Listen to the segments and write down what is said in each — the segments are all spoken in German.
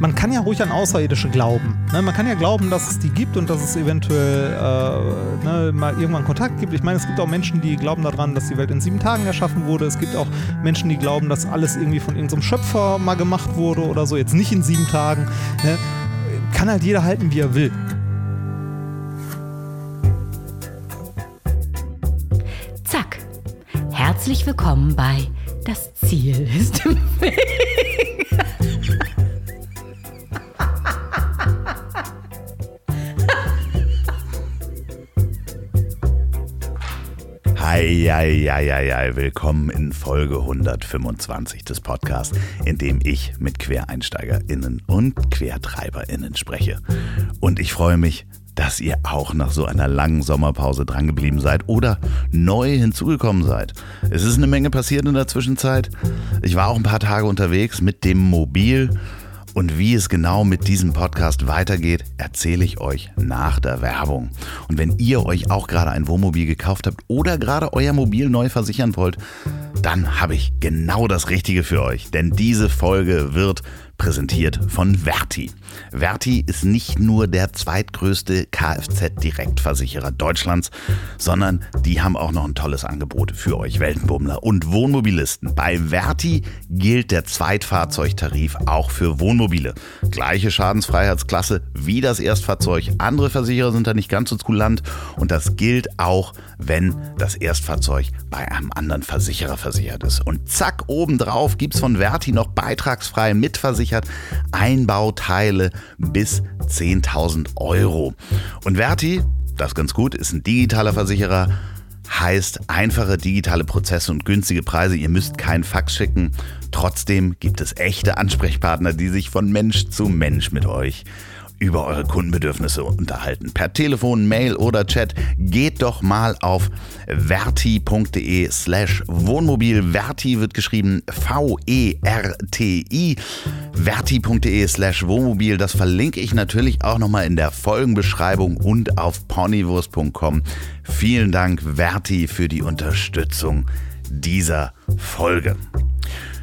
man kann ja ruhig an Außerirdische glauben. Ne? Man kann ja glauben, dass es die gibt und dass es eventuell äh, ne, mal irgendwann Kontakt gibt. Ich meine, es gibt auch Menschen, die glauben daran, dass die Welt in sieben Tagen erschaffen wurde. Es gibt auch Menschen, die glauben, dass alles irgendwie von irgendeinem Schöpfer mal gemacht wurde oder so. Jetzt nicht in sieben Tagen. Ne? Kann halt jeder halten, wie er will. Zack. Herzlich willkommen bei Das Ziel ist im Weg. Eieieiei, willkommen in Folge 125 des Podcasts, in dem ich mit QuereinsteigerInnen und QuertreiberInnen spreche. Und ich freue mich, dass ihr auch nach so einer langen Sommerpause drangeblieben seid oder neu hinzugekommen seid. Es ist eine Menge passiert in der Zwischenzeit. Ich war auch ein paar Tage unterwegs mit dem Mobil und wie es genau mit diesem Podcast weitergeht, erzähle ich euch nach der Werbung. Und wenn ihr euch auch gerade ein Wohnmobil gekauft habt oder gerade euer Mobil neu versichern wollt, dann habe ich genau das Richtige für euch. Denn diese Folge wird präsentiert von Verti. Verti ist nicht nur der zweitgrößte Kfz-Direktversicherer Deutschlands, sondern die haben auch noch ein tolles Angebot für euch Weltenbummler und Wohnmobilisten. Bei Verti gilt der Zweitfahrzeugtarif auch für Wohnmobile. Gleiche Schadensfreiheitsklasse wie das Erstfahrzeug. Andere Versicherer sind da nicht ganz so kulant und das gilt auch, wenn das Erstfahrzeug bei einem anderen Versicherer versichert ist. Und zack, obendrauf gibt es von Verti noch beitragsfrei mitversichert versichert, Einbauteile bis 10.000 Euro. Und Verti, das ist ganz gut, ist ein digitaler Versicherer, heißt einfache digitale Prozesse und günstige Preise. Ihr müsst keinen Fax schicken. Trotzdem gibt es echte Ansprechpartner, die sich von Mensch zu Mensch mit euch über eure Kundenbedürfnisse unterhalten. Per Telefon, Mail oder Chat. Geht doch mal auf verti.de slash Wohnmobil. Verti wird geschrieben V-E-R-T-I. Verti.de slash Wohnmobil. Das verlinke ich natürlich auch nochmal in der Folgenbeschreibung und auf ponywurst.com. Vielen Dank, Verti, für die Unterstützung dieser Folge.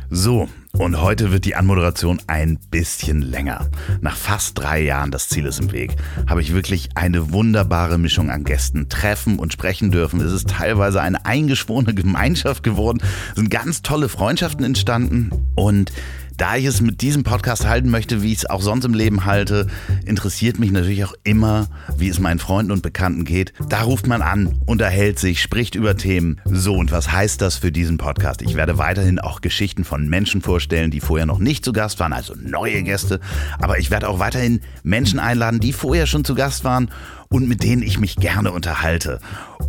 So, und heute wird die Anmoderation ein bisschen länger. Nach fast drei Jahren, das Ziel ist im Weg, habe ich wirklich eine wunderbare Mischung an Gästen treffen und sprechen dürfen. Es ist teilweise eine eingeschworene Gemeinschaft geworden, sind ganz tolle Freundschaften entstanden und da ich es mit diesem Podcast halten möchte, wie ich es auch sonst im Leben halte, interessiert mich natürlich auch immer, wie es meinen Freunden und Bekannten geht. Da ruft man an, unterhält sich, spricht über Themen. So, und was heißt das für diesen Podcast? Ich werde weiterhin auch Geschichten von Menschen vorstellen, die vorher noch nicht zu Gast waren, also neue Gäste. Aber ich werde auch weiterhin Menschen einladen, die vorher schon zu Gast waren und mit denen ich mich gerne unterhalte.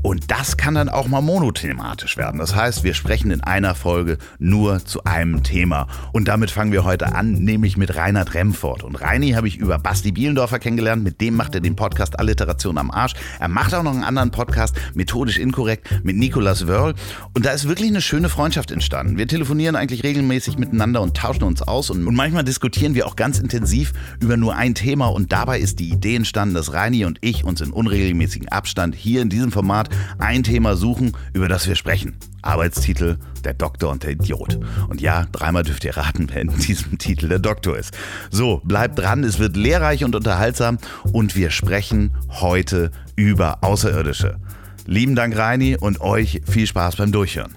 Und das kann dann auch mal monothematisch werden. Das heißt, wir sprechen in einer Folge nur zu einem Thema. Und damit fangen wir heute an, nämlich mit Reinhard Remford. Und Reini habe ich über Basti Bielendorfer kennengelernt. Mit dem macht er den Podcast Alliteration am Arsch. Er macht auch noch einen anderen Podcast, methodisch inkorrekt, mit Nicolas Wörl. Und da ist wirklich eine schöne Freundschaft entstanden. Wir telefonieren eigentlich regelmäßig miteinander und tauschen uns aus. Und, manchmal diskutieren wir auch ganz intensiv über nur ein Thema. Und dabei ist die Idee entstanden, dass Reini und ich uns in unregelmäßigem Abstand hier in diesem Format ein Thema suchen, über das wir sprechen. Arbeitstitel Der Doktor und der Idiot. Und ja, dreimal dürft ihr raten, wer in diesem Titel der Doktor ist. So, bleibt dran, es wird lehrreich und unterhaltsam und wir sprechen heute über Außerirdische. Lieben Dank, Reini, und euch viel Spaß beim Durchhören.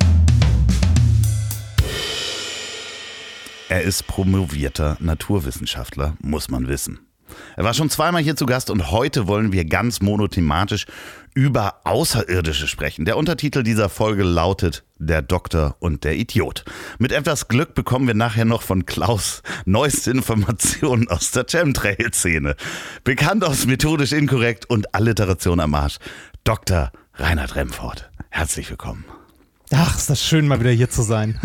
Er ist promovierter Naturwissenschaftler, muss man wissen. Er war schon zweimal hier zu Gast und heute wollen wir ganz monothematisch über Außerirdische sprechen. Der Untertitel dieser Folge lautet Der Doktor und der Idiot. Mit etwas Glück bekommen wir nachher noch von Klaus neueste Informationen aus der Chemtrail-Szene. Bekannt aus Methodisch Inkorrekt und Alliteration am Arsch. Dr. Reinhard Remford. Herzlich willkommen. Ach, ist das schön, mal wieder hier zu sein.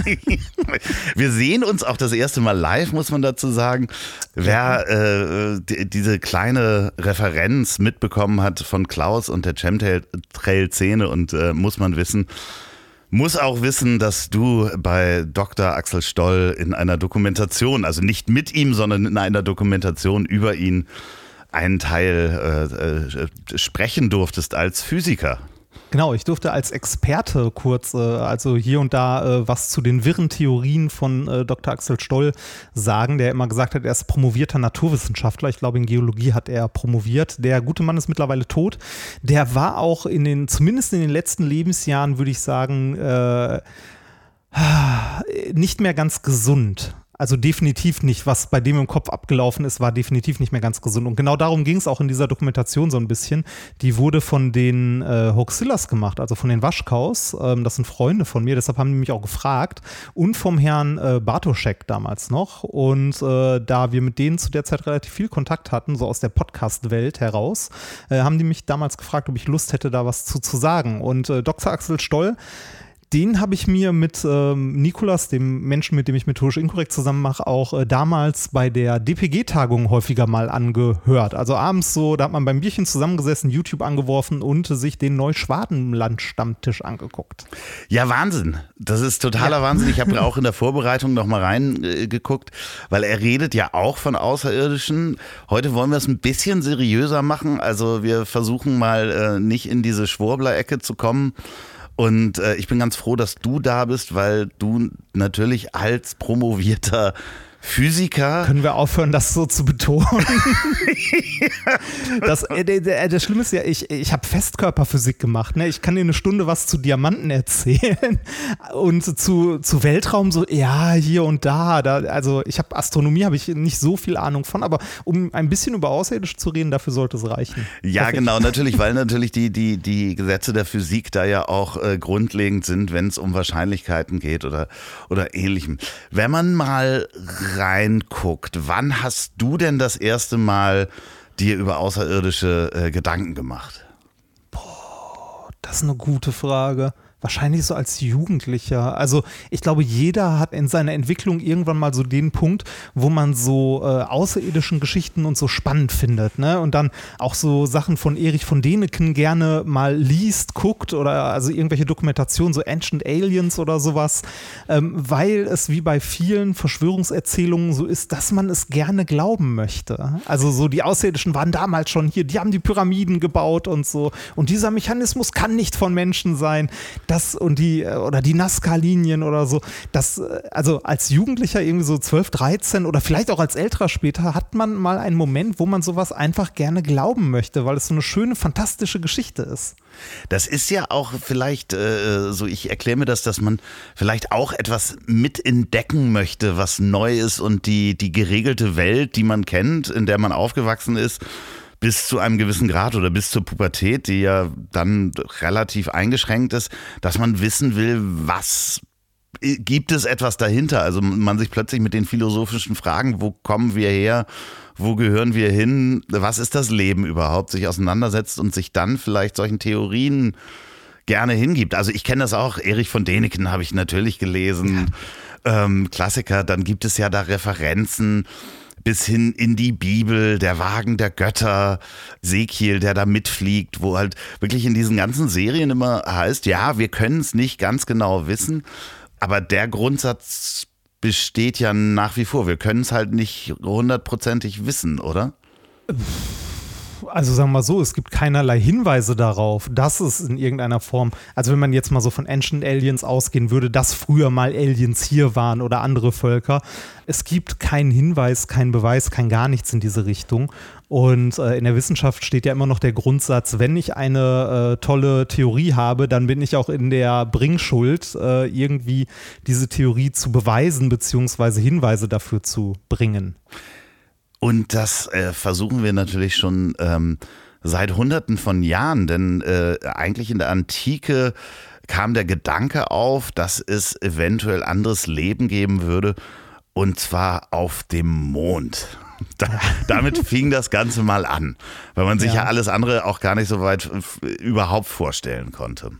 Wir sehen uns auch das erste Mal live, muss man dazu sagen. Wer äh, die, diese kleine Referenz mitbekommen hat von Klaus und der Chemtrail-Szene und äh, muss man wissen, muss auch wissen, dass du bei Dr. Axel Stoll in einer Dokumentation, also nicht mit ihm, sondern in einer Dokumentation über ihn einen Teil äh, äh sprechen durftest als Physiker. Genau, ich durfte als Experte kurz, äh, also hier und da, äh, was zu den wirren Theorien von äh, Dr. Axel Stoll sagen, der immer gesagt hat, er ist promovierter Naturwissenschaftler. Ich glaube, in Geologie hat er promoviert. Der gute Mann ist mittlerweile tot. Der war auch in den, zumindest in den letzten Lebensjahren, würde ich sagen, äh, nicht mehr ganz gesund. Also definitiv nicht, was bei dem im Kopf abgelaufen ist, war definitiv nicht mehr ganz gesund. Und genau darum ging es auch in dieser Dokumentation so ein bisschen. Die wurde von den äh, Hoaxillas gemacht, also von den Waschkaus. Ähm, das sind Freunde von mir, deshalb haben die mich auch gefragt. Und vom Herrn äh, Bartoschek damals noch. Und äh, da wir mit denen zu der Zeit relativ viel Kontakt hatten, so aus der Podcast-Welt heraus, äh, haben die mich damals gefragt, ob ich Lust hätte, da was zu, zu sagen. Und äh, Dr. Axel Stoll den habe ich mir mit ähm, Nikolas, dem Menschen, mit dem ich methodisch inkorrekt zusammen mache, auch äh, damals bei der DPG-Tagung häufiger mal angehört. Also abends so, da hat man beim Bierchen zusammengesessen, YouTube angeworfen und sich den Neuschwadenland-Stammtisch angeguckt. Ja, Wahnsinn. Das ist totaler ja. Wahnsinn. Ich habe auch in der Vorbereitung noch mal reingeguckt, äh, weil er redet ja auch von Außerirdischen. Heute wollen wir es ein bisschen seriöser machen. Also wir versuchen mal äh, nicht in diese Schwurbler-Ecke zu kommen und äh, ich bin ganz froh, dass du da bist, weil du natürlich als promovierter Physiker. Können wir aufhören, das so zu betonen? das, äh, das Schlimme ist ja, ich, ich habe Festkörperphysik gemacht. Ne? Ich kann dir eine Stunde was zu Diamanten erzählen und zu, zu Weltraum so, ja, hier und da. da also ich habe Astronomie, habe ich nicht so viel Ahnung von, aber um ein bisschen über Außerirdische zu reden, dafür sollte es reichen. Ja, genau, natürlich, weil natürlich die, die, die Gesetze der Physik da ja auch äh, grundlegend sind, wenn es um Wahrscheinlichkeiten geht oder, oder ähnlichem. Wenn man mal reinguckt, wann hast du denn das erste Mal dir über außerirdische äh, Gedanken gemacht? Boah, das ist eine gute Frage. Wahrscheinlich so als Jugendlicher. Also ich glaube, jeder hat in seiner Entwicklung irgendwann mal so den Punkt, wo man so äh, außerirdischen Geschichten und so spannend findet. Ne? Und dann auch so Sachen von Erich von Deneken gerne mal liest, guckt oder also irgendwelche Dokumentationen, so Ancient Aliens oder sowas, ähm, weil es wie bei vielen Verschwörungserzählungen so ist, dass man es gerne glauben möchte. Also so die Außerirdischen waren damals schon hier, die haben die Pyramiden gebaut und so. Und dieser Mechanismus kann nicht von Menschen sein. Das das und die, äh, oder die Nazca-Linien oder so, das, äh, also als Jugendlicher irgendwie so 12, 13 oder vielleicht auch als älterer später, hat man mal einen Moment, wo man sowas einfach gerne glauben möchte, weil es so eine schöne, fantastische Geschichte ist. Das ist ja auch vielleicht äh, so, ich erkläre mir das, dass man vielleicht auch etwas mit entdecken möchte, was neu ist und die, die geregelte Welt, die man kennt, in der man aufgewachsen ist, bis zu einem gewissen Grad oder bis zur Pubertät, die ja dann relativ eingeschränkt ist, dass man wissen will, was gibt es etwas dahinter? Also man sich plötzlich mit den philosophischen Fragen, wo kommen wir her, wo gehören wir hin, was ist das Leben überhaupt, sich auseinandersetzt und sich dann vielleicht solchen Theorien gerne hingibt. Also ich kenne das auch, Erich von Däniken habe ich natürlich gelesen, ja. ähm, Klassiker, dann gibt es ja da Referenzen bis hin in die Bibel, der Wagen der Götter, Sekiel, der da mitfliegt, wo halt wirklich in diesen ganzen Serien immer heißt, ja, wir können es nicht ganz genau wissen, aber der Grundsatz besteht ja nach wie vor. Wir können es halt nicht hundertprozentig wissen, oder? Also sagen wir mal so, es gibt keinerlei Hinweise darauf, dass es in irgendeiner Form, also wenn man jetzt mal so von Ancient Aliens ausgehen würde, dass früher mal Aliens hier waren oder andere Völker, es gibt keinen Hinweis, keinen Beweis, kein gar nichts in diese Richtung. Und äh, in der Wissenschaft steht ja immer noch der Grundsatz, wenn ich eine äh, tolle Theorie habe, dann bin ich auch in der Bringschuld, äh, irgendwie diese Theorie zu beweisen, beziehungsweise Hinweise dafür zu bringen. Und das äh, versuchen wir natürlich schon ähm, seit Hunderten von Jahren, denn äh, eigentlich in der Antike kam der Gedanke auf, dass es eventuell anderes Leben geben würde, und zwar auf dem Mond. Da, damit fing das Ganze mal an, weil man sich ja. ja alles andere auch gar nicht so weit überhaupt vorstellen konnte.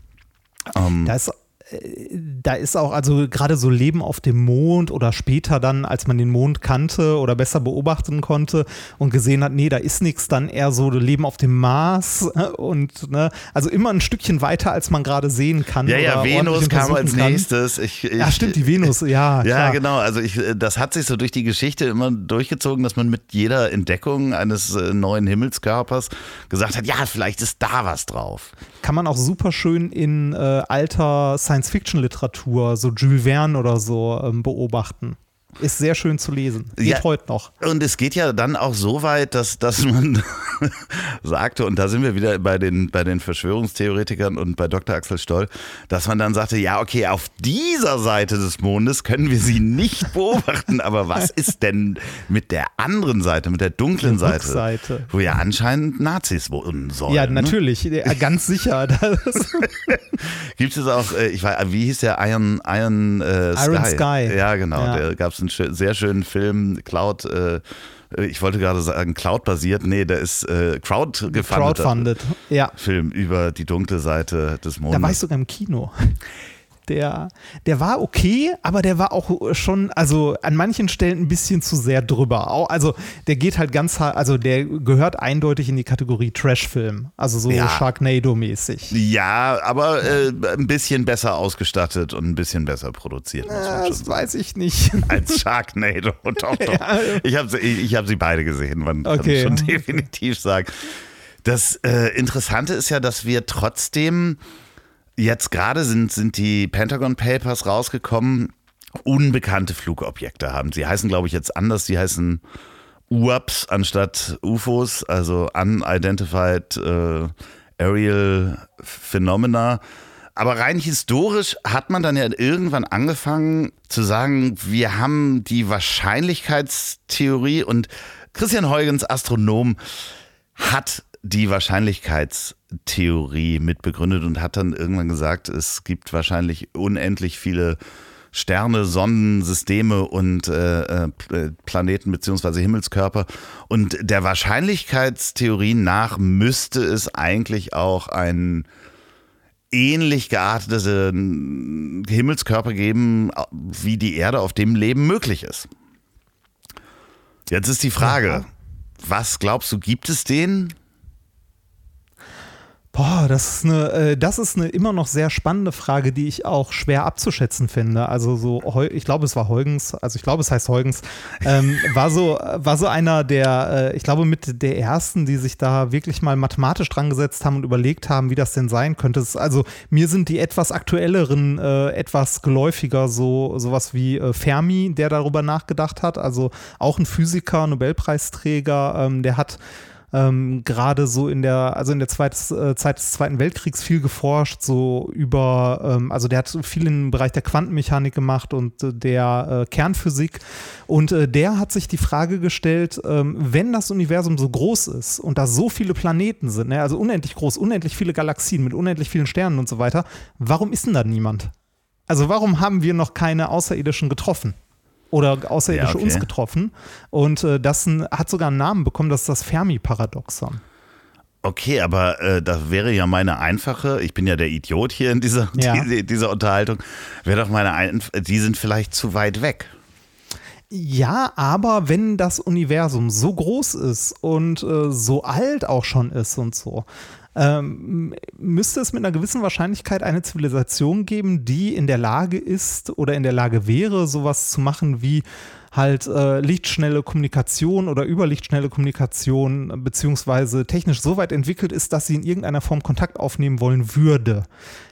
Ähm, da ist da ist auch, also gerade so Leben auf dem Mond oder später dann, als man den Mond kannte oder besser beobachten konnte und gesehen hat, nee, da ist nichts, dann eher so Leben auf dem Mars und ne, also immer ein Stückchen weiter, als man gerade sehen kann. Ja, ja, Venus kam als kann. nächstes. Ich, ich, ja, stimmt, die Venus, ja. Ja, klar. genau. Also ich, das hat sich so durch die Geschichte immer durchgezogen, dass man mit jeder Entdeckung eines äh, neuen Himmelskörpers gesagt hat, ja, vielleicht ist da was drauf. Kann man auch super schön in äh, alter Science Science-Fiction-Literatur, so Jules Verne oder so, ähm, beobachten. Ist sehr schön zu lesen. Geht ja, heute noch. Und es geht ja dann auch so weit, dass, dass man sagte, und da sind wir wieder bei den, bei den Verschwörungstheoretikern und bei Dr. Axel Stoll, dass man dann sagte, ja, okay, auf dieser Seite des Mondes können wir sie nicht beobachten, aber was ist denn mit der anderen Seite, mit der dunklen der Seite, Seite, wo ja anscheinend Nazis wohnen sollen? Ja, ne? natürlich, ne? ganz sicher. Gibt es auch, äh, ich weiß, wie hieß der Iron, Iron, äh, Sky? Iron Sky. Ja, genau, ja. da gab es einen sehr schönen Film, Cloud, äh, ich wollte gerade sagen Cloud-basiert, nee, der ist äh, Crowd Crowdfunded, ja. Film über die dunkle Seite des Mondes. Da war ich sogar im Kino der, der war okay, aber der war auch schon, also an manchen Stellen ein bisschen zu sehr drüber. Also der geht halt ganz, also der gehört eindeutig in die Kategorie Trash-Film, also so ja. Sharknado-mäßig. Ja, aber äh, ein bisschen besser ausgestattet und ein bisschen besser produziert. Ja, das weiß ich nicht. Als Sharknado, doch, doch. Ja. Ich habe ich, ich hab sie beide gesehen, man okay. kann schon definitiv sagen. Das äh, Interessante ist ja, dass wir trotzdem Jetzt gerade sind, sind die Pentagon Papers rausgekommen. Unbekannte Flugobjekte haben. Sie heißen, glaube ich, jetzt anders. Sie heißen UAPs anstatt UFOs, also Unidentified äh, Aerial Phenomena. Aber rein historisch hat man dann ja irgendwann angefangen zu sagen, wir haben die Wahrscheinlichkeitstheorie und Christian Huygens, Astronom, hat die Wahrscheinlichkeitstheorie mitbegründet und hat dann irgendwann gesagt, es gibt wahrscheinlich unendlich viele Sterne, Sonnensysteme und äh, äh, Planeten beziehungsweise Himmelskörper. Und der Wahrscheinlichkeitstheorie nach müsste es eigentlich auch einen ähnlich gearteten Himmelskörper geben, wie die Erde auf dem Leben möglich ist. Jetzt ist die Frage, was glaubst du, gibt es den? Boah, das ist eine, äh, das ist eine immer noch sehr spannende Frage, die ich auch schwer abzuschätzen finde. Also so, ich glaube, es war Heugens, also ich glaube, es heißt Heugens, ähm, war so, war so einer der, äh, ich glaube, mit der ersten, die sich da wirklich mal mathematisch dran gesetzt haben und überlegt haben, wie das denn sein könnte. also mir sind die etwas aktuelleren, äh, etwas geläufiger, so sowas wie äh, Fermi, der darüber nachgedacht hat. Also auch ein Physiker, Nobelpreisträger, ähm, der hat ähm, gerade so in der, also in der Zweit, äh, Zeit des Zweiten Weltkriegs viel geforscht, so über, ähm, also der hat viel im Bereich der Quantenmechanik gemacht und äh, der äh, Kernphysik. Und äh, der hat sich die Frage gestellt, ähm, wenn das Universum so groß ist und da so viele Planeten sind, ne, also unendlich groß, unendlich viele Galaxien mit unendlich vielen Sternen und so weiter, warum ist denn da niemand? Also warum haben wir noch keine Außerirdischen getroffen? Oder Außerirdische ja, okay. uns getroffen. Und äh, das ein, hat sogar einen Namen bekommen, das ist das Fermi-Paradoxon. Okay, aber äh, das wäre ja meine einfache, ich bin ja der Idiot hier in dieser, ja. die, dieser Unterhaltung, wäre doch meine, Einf die sind vielleicht zu weit weg. Ja, aber wenn das Universum so groß ist und äh, so alt auch schon ist und so, ähm, müsste es mit einer gewissen Wahrscheinlichkeit eine Zivilisation geben, die in der Lage ist oder in der Lage wäre, sowas zu machen wie halt äh, lichtschnelle Kommunikation oder überlichtschnelle Kommunikation beziehungsweise technisch so weit entwickelt ist, dass sie in irgendeiner Form Kontakt aufnehmen wollen würde.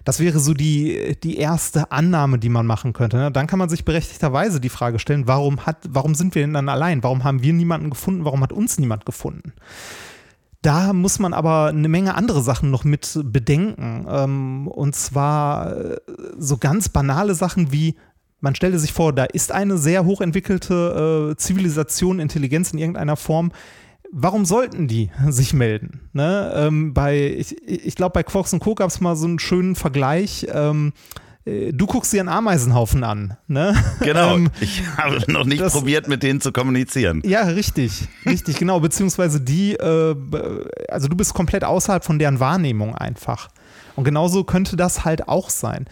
Das wäre so die, die erste Annahme, die man machen könnte. Ne? Dann kann man sich berechtigterweise die Frage stellen, warum, hat, warum sind wir denn dann allein? Warum haben wir niemanden gefunden? Warum hat uns niemand gefunden? Da muss man aber eine Menge andere Sachen noch mit bedenken. Ähm, und zwar äh, so ganz banale Sachen wie, man stelle sich vor, da ist eine sehr hochentwickelte äh, Zivilisation, Intelligenz in irgendeiner Form. Warum sollten die sich melden? Ne? Ähm, bei, ich, ich glaube, bei Quarks und Co. gab es mal so einen schönen Vergleich. Ähm, äh, du guckst dir einen Ameisenhaufen an. Ne? Genau, ähm, ich habe noch nicht das, probiert, mit denen zu kommunizieren. Ja, richtig, richtig, genau. Beziehungsweise die, äh, also du bist komplett außerhalb von deren Wahrnehmung einfach. Und genauso könnte das halt auch sein.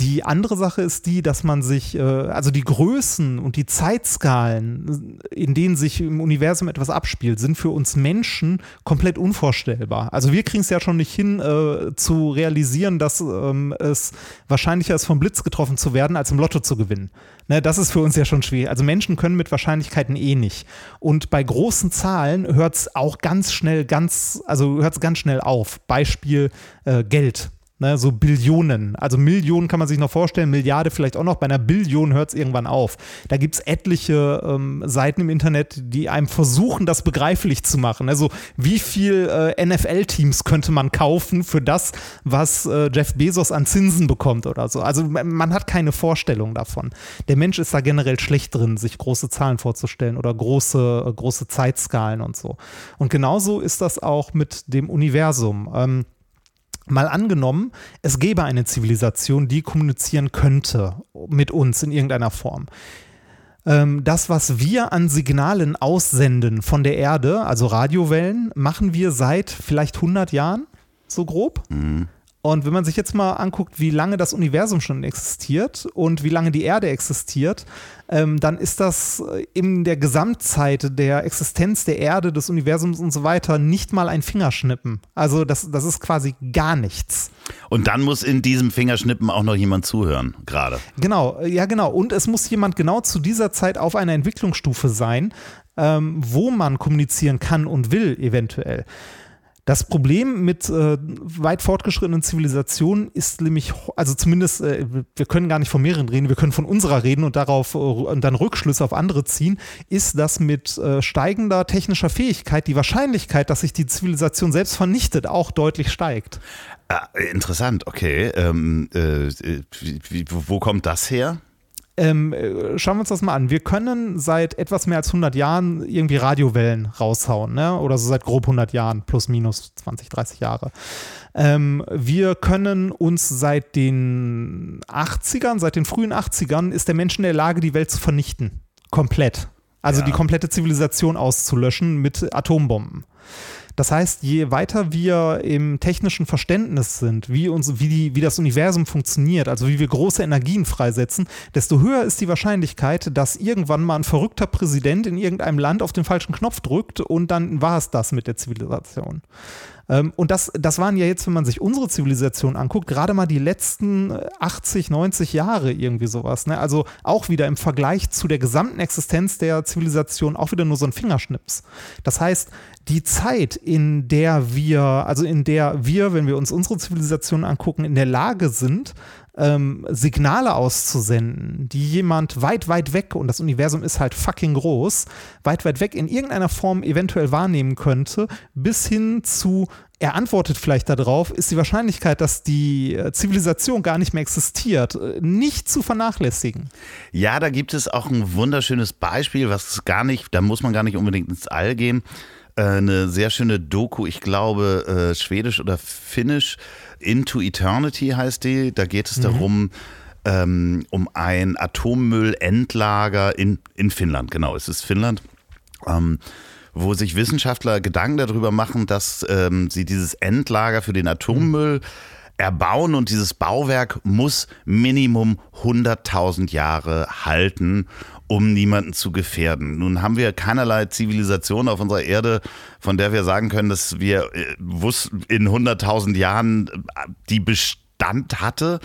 Die andere Sache ist die, dass man sich, äh, also die Größen und die Zeitskalen, in denen sich im Universum etwas abspielt, sind für uns Menschen komplett unvorstellbar. Also wir kriegen es ja schon nicht hin, äh, zu realisieren, dass ähm, es wahrscheinlicher ist, vom Blitz getroffen zu werden, als im Lotto zu gewinnen. Ne, das ist für uns ja schon schwierig. Also Menschen können mit Wahrscheinlichkeiten eh nicht. Und bei großen Zahlen hört es auch ganz schnell, ganz, also hört es ganz schnell auf. Beispiel äh, Geld. Ne, so Billionen. Also Millionen kann man sich noch vorstellen, Milliarde vielleicht auch noch. Bei einer Billion hört es irgendwann auf. Da gibt es etliche ähm, Seiten im Internet, die einem versuchen, das begreiflich zu machen. Also wie viel äh, NFL-Teams könnte man kaufen für das, was äh, Jeff Bezos an Zinsen bekommt oder so. Also man hat keine Vorstellung davon. Der Mensch ist da generell schlecht drin, sich große Zahlen vorzustellen oder große, äh, große Zeitskalen und so. Und genauso ist das auch mit dem Universum. Ähm, Mal angenommen, es gäbe eine Zivilisation, die kommunizieren könnte mit uns in irgendeiner Form. Ähm, das, was wir an Signalen aussenden von der Erde, also Radiowellen, machen wir seit vielleicht 100 Jahren, so grob. Mhm. Und wenn man sich jetzt mal anguckt, wie lange das Universum schon existiert und wie lange die Erde existiert, ähm, dann ist das äh, in der Gesamtzeit der Existenz der Erde, des Universums und so weiter nicht mal ein Fingerschnippen. Also das, das ist quasi gar nichts. Und dann muss in diesem Fingerschnippen auch noch jemand zuhören, gerade. Genau, ja genau. Und es muss jemand genau zu dieser Zeit auf einer Entwicklungsstufe sein, ähm, wo man kommunizieren kann und will, eventuell. Das Problem mit äh, weit fortgeschrittenen Zivilisationen ist nämlich, also zumindest, äh, wir können gar nicht von mehreren reden, wir können von unserer reden und darauf äh, und dann Rückschlüsse auf andere ziehen, ist, dass mit äh, steigender technischer Fähigkeit die Wahrscheinlichkeit, dass sich die Zivilisation selbst vernichtet, auch deutlich steigt. Ah, interessant, okay. Ähm, äh, wie, wo kommt das her? Ähm, äh, schauen wir uns das mal an. Wir können seit etwas mehr als 100 Jahren irgendwie Radiowellen raushauen, ne? oder so seit grob 100 Jahren, plus minus 20, 30 Jahre. Ähm, wir können uns seit den 80ern, seit den frühen 80ern, ist der Mensch in der Lage, die Welt zu vernichten. Komplett. Also ja. die komplette Zivilisation auszulöschen mit Atombomben. Das heißt, je weiter wir im technischen Verständnis sind, wie, uns, wie, die, wie das Universum funktioniert, also wie wir große Energien freisetzen, desto höher ist die Wahrscheinlichkeit, dass irgendwann mal ein verrückter Präsident in irgendeinem Land auf den falschen Knopf drückt und dann war es das mit der Zivilisation. Ähm, und das, das waren ja jetzt, wenn man sich unsere Zivilisation anguckt, gerade mal die letzten 80, äh, 90 Jahre irgendwie sowas. Ne? Also auch wieder im Vergleich zu der gesamten Existenz der Zivilisation auch wieder nur so ein Fingerschnips. Das heißt, die Zeit, in der wir, also in der wir, wenn wir uns unsere Zivilisation angucken, in der Lage sind, ähm, Signale auszusenden, die jemand weit, weit weg, und das Universum ist halt fucking groß, weit, weit weg in irgendeiner Form eventuell wahrnehmen könnte, bis hin zu er antwortet vielleicht darauf, ist die Wahrscheinlichkeit, dass die äh, Zivilisation gar nicht mehr existiert, äh, nicht zu vernachlässigen. Ja, da gibt es auch ein wunderschönes Beispiel, was gar nicht, da muss man gar nicht unbedingt ins All gehen. Äh, eine sehr schöne Doku, ich glaube, schwedisch oder finnisch Into Eternity heißt die. Da geht es mhm. darum, ähm, um ein Atommüllendlager in, in Finnland. Genau, es ist Finnland. Ähm, wo sich Wissenschaftler Gedanken darüber machen, dass ähm, sie dieses Endlager für den Atommüll erbauen und dieses Bauwerk muss Minimum 100.000 Jahre halten um niemanden zu gefährden. Nun haben wir keinerlei Zivilisation auf unserer Erde, von der wir sagen können, dass wir äh, in 100.000 Jahren äh, die Bestand hatte.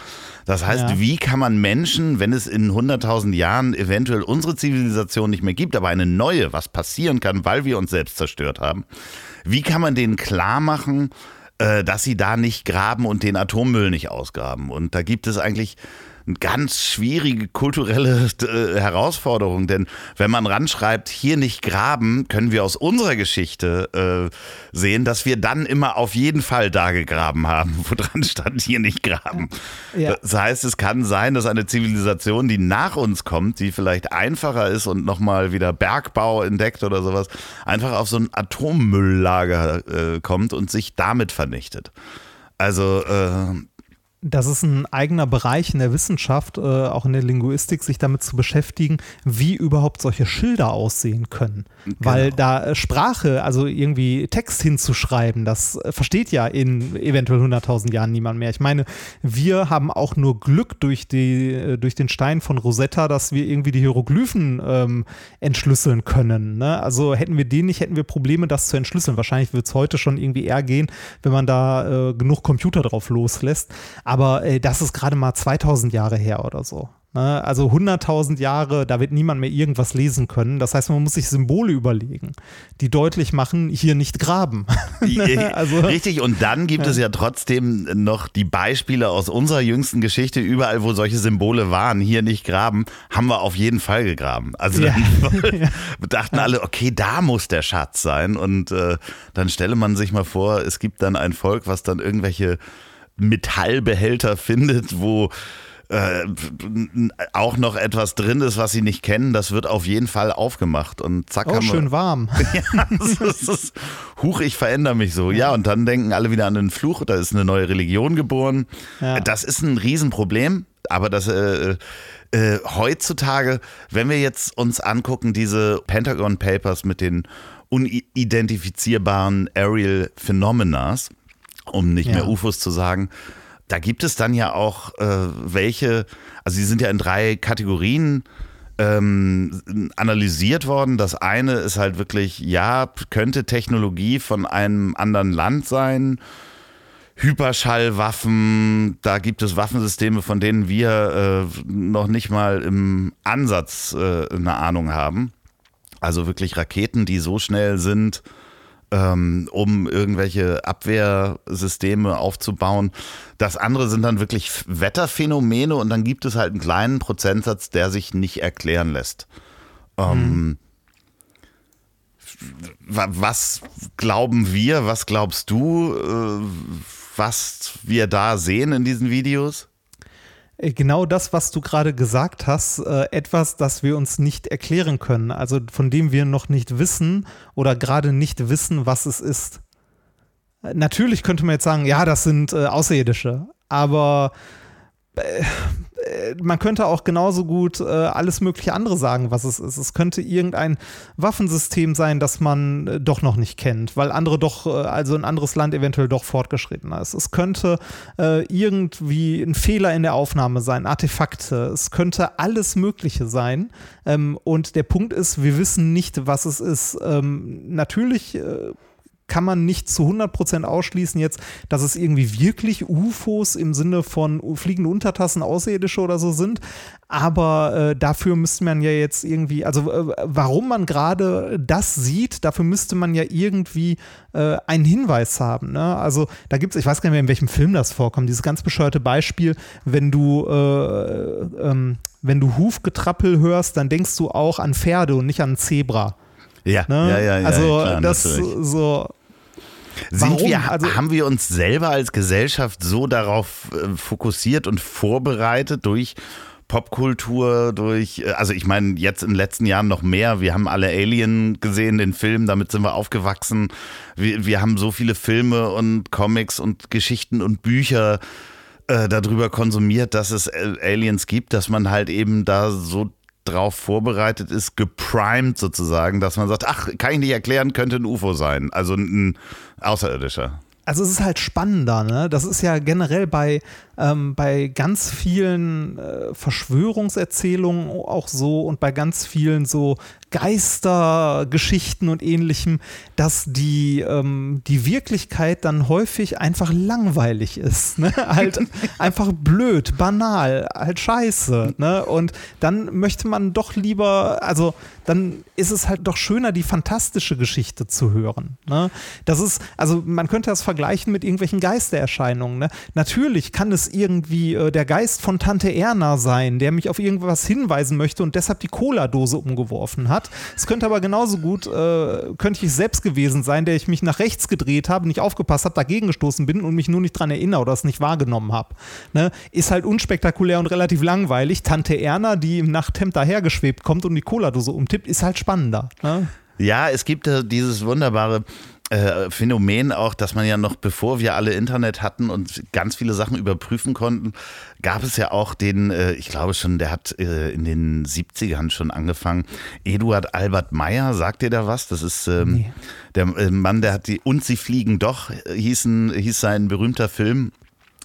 Das heißt, ja. wie kann man Menschen, wenn es in 100.000 Jahren eventuell unsere Zivilisation nicht mehr gibt, aber eine neue, was passieren kann, weil wir uns selbst zerstört haben, wie kann man denen klar machen, äh, dass sie da nicht graben und den Atommüll nicht ausgraben? Und da gibt es eigentlich eine ganz schwierige kulturelle äh, Herausforderung, denn wenn man ranschreibt, hier nicht graben, können wir aus unserer Geschichte äh, sehen, dass wir dann immer auf jeden Fall da gegraben haben, wo dran stand, hier nicht graben. Ja. Das heißt, es kann sein, dass eine Zivilisation, die nach uns kommt, die vielleicht einfacher ist und nochmal wieder Bergbau entdeckt oder sowas, einfach auf so ein Atommülllager äh, kommt und sich damit vernichtet. Also äh, das ist ein eigener Bereich in der Wissenschaft, äh, auch in der Linguistik, sich damit zu beschäftigen, wie überhaupt solche Schilder aussehen können. Genau. Weil da äh, Sprache, also irgendwie Text hinzuschreiben, das äh, versteht ja in eventuell 100.000 Jahren niemand mehr. Ich meine, wir haben auch nur Glück durch, die, äh, durch den Stein von Rosetta, dass wir irgendwie die Hieroglyphen ähm, entschlüsseln können. Ne? Also hätten wir den nicht, hätten wir Probleme, das zu entschlüsseln. Wahrscheinlich wird es heute schon irgendwie eher gehen, wenn man da äh, genug Computer drauf loslässt. Aber äh, das ist gerade mal 2000 Jahre her oder so. Ne? Also 100.000 Jahre, da wird niemand mehr irgendwas lesen können. Das heißt, man muss sich Symbole überlegen, die deutlich machen, hier nicht graben. Ne? also, Richtig, und dann gibt ja. es ja trotzdem noch die Beispiele aus unserer jüngsten Geschichte. Überall, wo solche Symbole waren, hier nicht graben, haben wir auf jeden Fall gegraben. Also ja. dann dachten alle, okay, da muss der Schatz sein. Und äh, dann stelle man sich mal vor, es gibt dann ein Volk, was dann irgendwelche Metallbehälter findet, wo äh, auch noch etwas drin ist, was sie nicht kennen, das wird auf jeden Fall aufgemacht und zack. Oh, haben schön wir, warm. ja, das ist, huch, ich verändere mich so. Ja, und dann denken alle wieder an den Fluch, da ist eine neue Religion geboren. Ja. Das ist ein Riesenproblem, aber das äh, äh, heutzutage, wenn wir jetzt uns angucken, diese Pentagon Papers mit den unidentifizierbaren Aerial Phenomenas, um nicht ja. mehr UFOs zu sagen, da gibt es dann ja auch äh, welche, also sie sind ja in drei Kategorien ähm, analysiert worden. Das eine ist halt wirklich, ja, könnte Technologie von einem anderen Land sein. Hyperschallwaffen, da gibt es Waffensysteme, von denen wir äh, noch nicht mal im Ansatz äh, eine Ahnung haben. Also wirklich Raketen, die so schnell sind, ähm, um irgendwelche Abwehrsysteme aufzubauen. Das andere sind dann wirklich Wetterphänomene und dann gibt es halt einen kleinen Prozentsatz, der sich nicht erklären lässt. Mhm. Was glauben wir, was glaubst du, äh, was wir da sehen in diesen Videos? Äh, genau das, was du gerade gesagt hast, äh, etwas, das wir uns nicht erklären können, also von dem wir noch nicht wissen oder gerade nicht wissen, was es ist. Äh, natürlich könnte man jetzt sagen, ja, das sind äh, Außerirdische, aber man könnte auch genauso gut äh, alles mögliche andere sagen, was es ist. Es könnte irgendein Waffensystem sein, das man äh, doch noch nicht kennt, weil andere doch, äh, also ein anderes Land eventuell doch fortgeschrittener ist. Es könnte äh, irgendwie ein Fehler in der Aufnahme sein, Artefakte. Es könnte alles Mögliche sein. Ähm, und der Punkt ist, wir wissen nicht, was es ist. Ähm, natürlich äh, kann man nicht zu 100% ausschließen jetzt, dass es irgendwie wirklich UFOs im Sinne von fliegende Untertassen Außerirdische oder so sind. Aber äh, dafür müsste man ja jetzt irgendwie, also äh, warum man gerade das sieht, dafür müsste man ja irgendwie äh, einen Hinweis haben. Ne? Also da gibt es, ich weiß gar nicht mehr, in welchem Film das vorkommt, dieses ganz bescheuerte Beispiel, wenn du äh, ähm, wenn du Hufgetrappel hörst, dann denkst du auch an Pferde und nicht an Zebra. Ja, ne? ja, ja, ja. Also klar, das natürlich. so. Sind wir, also, haben wir uns selber als Gesellschaft so darauf äh, fokussiert und vorbereitet durch Popkultur, durch, äh, also ich meine, jetzt in den letzten Jahren noch mehr. Wir haben alle Alien gesehen, den Film, damit sind wir aufgewachsen. Wir, wir haben so viele Filme und Comics und Geschichten und Bücher äh, darüber konsumiert, dass es Aliens gibt, dass man halt eben da so drauf vorbereitet ist, geprimed sozusagen, dass man sagt, ach, kann ich nicht erklären, könnte ein UFO sein. Also ein Außerirdischer. Also es ist halt spannender, ne? Das ist ja generell bei ähm, bei ganz vielen äh, Verschwörungserzählungen auch so und bei ganz vielen so Geistergeschichten und ähnlichem, dass die, ähm, die Wirklichkeit dann häufig einfach langweilig ist. Ne? halt einfach blöd, banal, halt scheiße. Ne? Und dann möchte man doch lieber, also dann ist es halt doch schöner, die fantastische Geschichte zu hören. Ne? Das ist, also man könnte das vergleichen mit irgendwelchen Geistererscheinungen. Ne? Natürlich kann es irgendwie äh, der Geist von Tante Erna sein, der mich auf irgendwas hinweisen möchte und deshalb die Cola-Dose umgeworfen hat. Es könnte aber genauso gut, äh, könnte ich selbst gewesen sein, der ich mich nach rechts gedreht habe, nicht aufgepasst habe, dagegen gestoßen bin und mich nur nicht dran erinnere oder es nicht wahrgenommen habe. Ne? Ist halt unspektakulär und relativ langweilig. Tante Erna, die im Nachthemd dahergeschwebt kommt und die Cola-Dose umtippt, ist halt spannender. Ne? Ja, es gibt äh, dieses wunderbare äh, Phänomen auch, dass man ja noch, bevor wir alle Internet hatten und ganz viele Sachen überprüfen konnten, gab es ja auch den, äh, ich glaube schon, der hat äh, in den 70ern schon angefangen, Eduard Albert Meyer, sagt dir da was? Das ist ähm, nee. der äh, Mann, der hat die Und sie fliegen doch, hießen, hieß sein berühmter Film.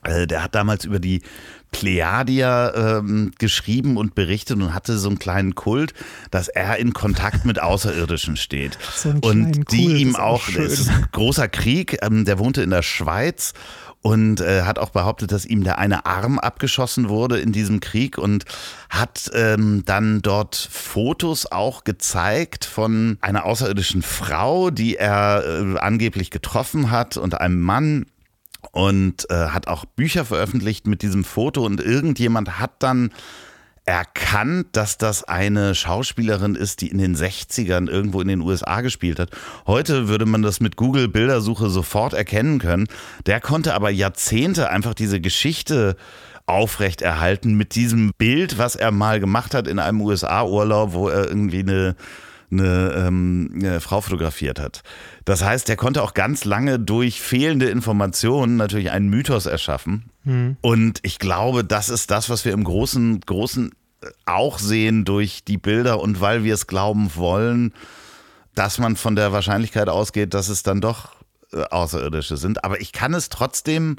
Äh, der hat damals über die Pleiadier ähm, geschrieben und berichtet und hatte so einen kleinen Kult, dass er in Kontakt mit Außerirdischen steht. So und die Kult, ihm auch, auch es ist ein großer Krieg, ähm, der wohnte in der Schweiz und äh, hat auch behauptet, dass ihm der eine Arm abgeschossen wurde in diesem Krieg und hat ähm, dann dort Fotos auch gezeigt von einer außerirdischen Frau, die er äh, angeblich getroffen hat und einem Mann und äh, hat auch Bücher veröffentlicht mit diesem Foto und irgendjemand hat dann erkannt, dass das eine Schauspielerin ist, die in den 60ern irgendwo in den USA gespielt hat. Heute würde man das mit Google Bildersuche sofort erkennen können. Der konnte aber Jahrzehnte einfach diese Geschichte aufrechterhalten mit diesem Bild, was er mal gemacht hat in einem USA-Urlaub, wo er irgendwie eine eine, ähm, eine Frau fotografiert hat. Das heißt, er konnte auch ganz lange durch fehlende Informationen natürlich einen Mythos erschaffen. Mhm. Und ich glaube, das ist das, was wir im großen, großen äh, auch sehen durch die Bilder und weil wir es glauben wollen, dass man von der Wahrscheinlichkeit ausgeht, dass es dann doch äh, Außerirdische sind. Aber ich kann es trotzdem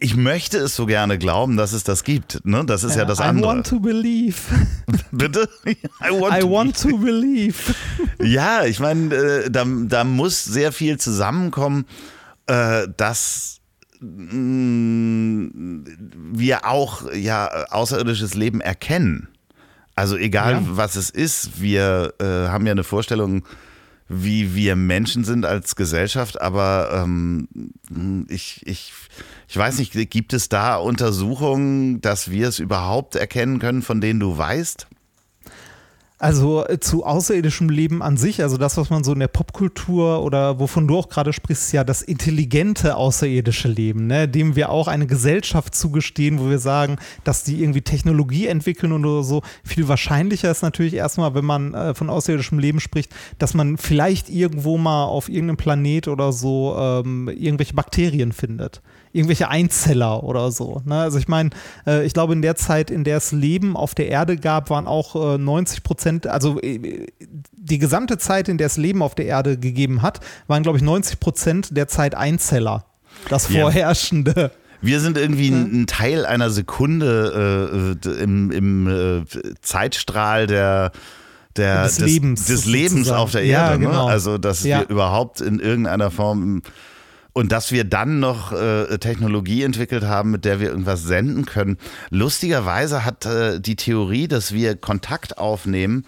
ich möchte es so gerne glauben, dass es das gibt. Ne? Das ist ja, ja das andere. I want to believe. Bitte? I want, I to, want to believe. ja, ich meine, äh, da, da muss sehr viel zusammenkommen, äh, dass mm, wir auch ja außerirdisches Leben erkennen. Also egal ja. was es ist, wir äh, haben ja eine Vorstellung, wie wir Menschen sind als Gesellschaft, aber ähm, ich, ich, ich weiß nicht, gibt es da Untersuchungen, dass wir es überhaupt erkennen können, von denen du weißt? Also äh, zu außerirdischem Leben an sich, also das, was man so in der Popkultur oder wovon du auch gerade sprichst, ja das intelligente außerirdische Leben, ne, dem wir auch eine Gesellschaft zugestehen, wo wir sagen, dass die irgendwie Technologie entwickeln oder so. Viel wahrscheinlicher ist natürlich erstmal, wenn man äh, von außerirdischem Leben spricht, dass man vielleicht irgendwo mal auf irgendeinem Planet oder so ähm, irgendwelche Bakterien findet irgendwelche Einzeller oder so. Ne? Also ich meine, äh, ich glaube, in der Zeit, in der es Leben auf der Erde gab, waren auch äh, 90 Prozent, also äh, die gesamte Zeit, in der es Leben auf der Erde gegeben hat, waren, glaube ich, 90 Prozent der Zeit Einzeller. Das vorherrschende. Ja. Wir sind irgendwie ein, ein Teil einer Sekunde äh, im, im äh, Zeitstrahl der, der, des, des Lebens, des Lebens auf der Erde. Ja, ne? genau. ne? Also, dass ja. wir überhaupt in irgendeiner Form und dass wir dann noch äh, Technologie entwickelt haben, mit der wir irgendwas senden können. Lustigerweise hat äh, die Theorie, dass wir Kontakt aufnehmen,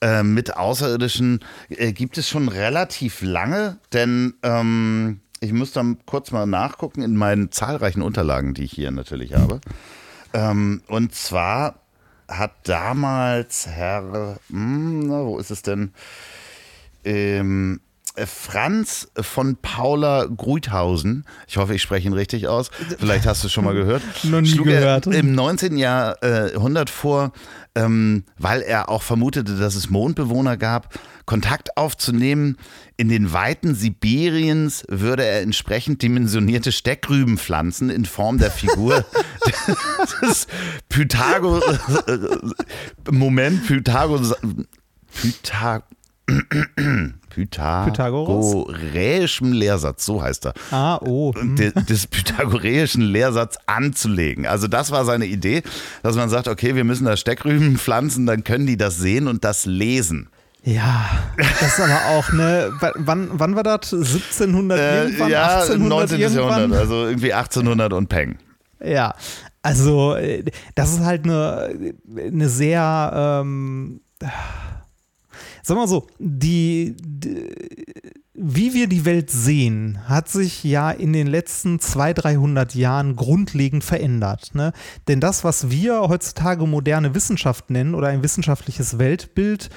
äh, mit Außerirdischen äh, gibt es schon relativ lange, denn ähm, ich muss dann kurz mal nachgucken in meinen zahlreichen Unterlagen, die ich hier natürlich habe. Ähm, und zwar hat damals Herr, hm, na, wo ist es denn? Ähm, äh, Franz von Paula Gruithausen, ich hoffe, ich spreche ihn richtig aus, vielleicht hast du es schon mal gehört, Noch nie schlug gehört. im 19. Jahrhundert äh, vor, ähm, weil er auch vermutete, dass es Mondbewohner gab, Kontakt aufzunehmen. In den Weiten Sibiriens würde er entsprechend dimensionierte Steckrüben pflanzen in Form der Figur des Pythagoras. Moment, Pythagoras. Pythag pythagoreischen Lehrsatz, so heißt er. Ah, oh. Hm. Des pythagoreischen Lehrsatz anzulegen. Also das war seine Idee, dass man sagt, okay, wir müssen da Steckrüben pflanzen, dann können die das sehen und das lesen. Ja, das ist aber auch, ne, wann, wann war das? 1700 äh, irgendwann? Ja, 1800 19. Irgendwann? Jahrhundert, also irgendwie 1800 und Peng. Ja, also äh, das ist halt eine, eine sehr, ähm, sag mal so, die, die, wie wir die Welt sehen, hat sich ja in den letzten 200, 300 Jahren grundlegend verändert. Ne? Denn das, was wir heutzutage moderne Wissenschaft nennen oder ein wissenschaftliches Weltbild,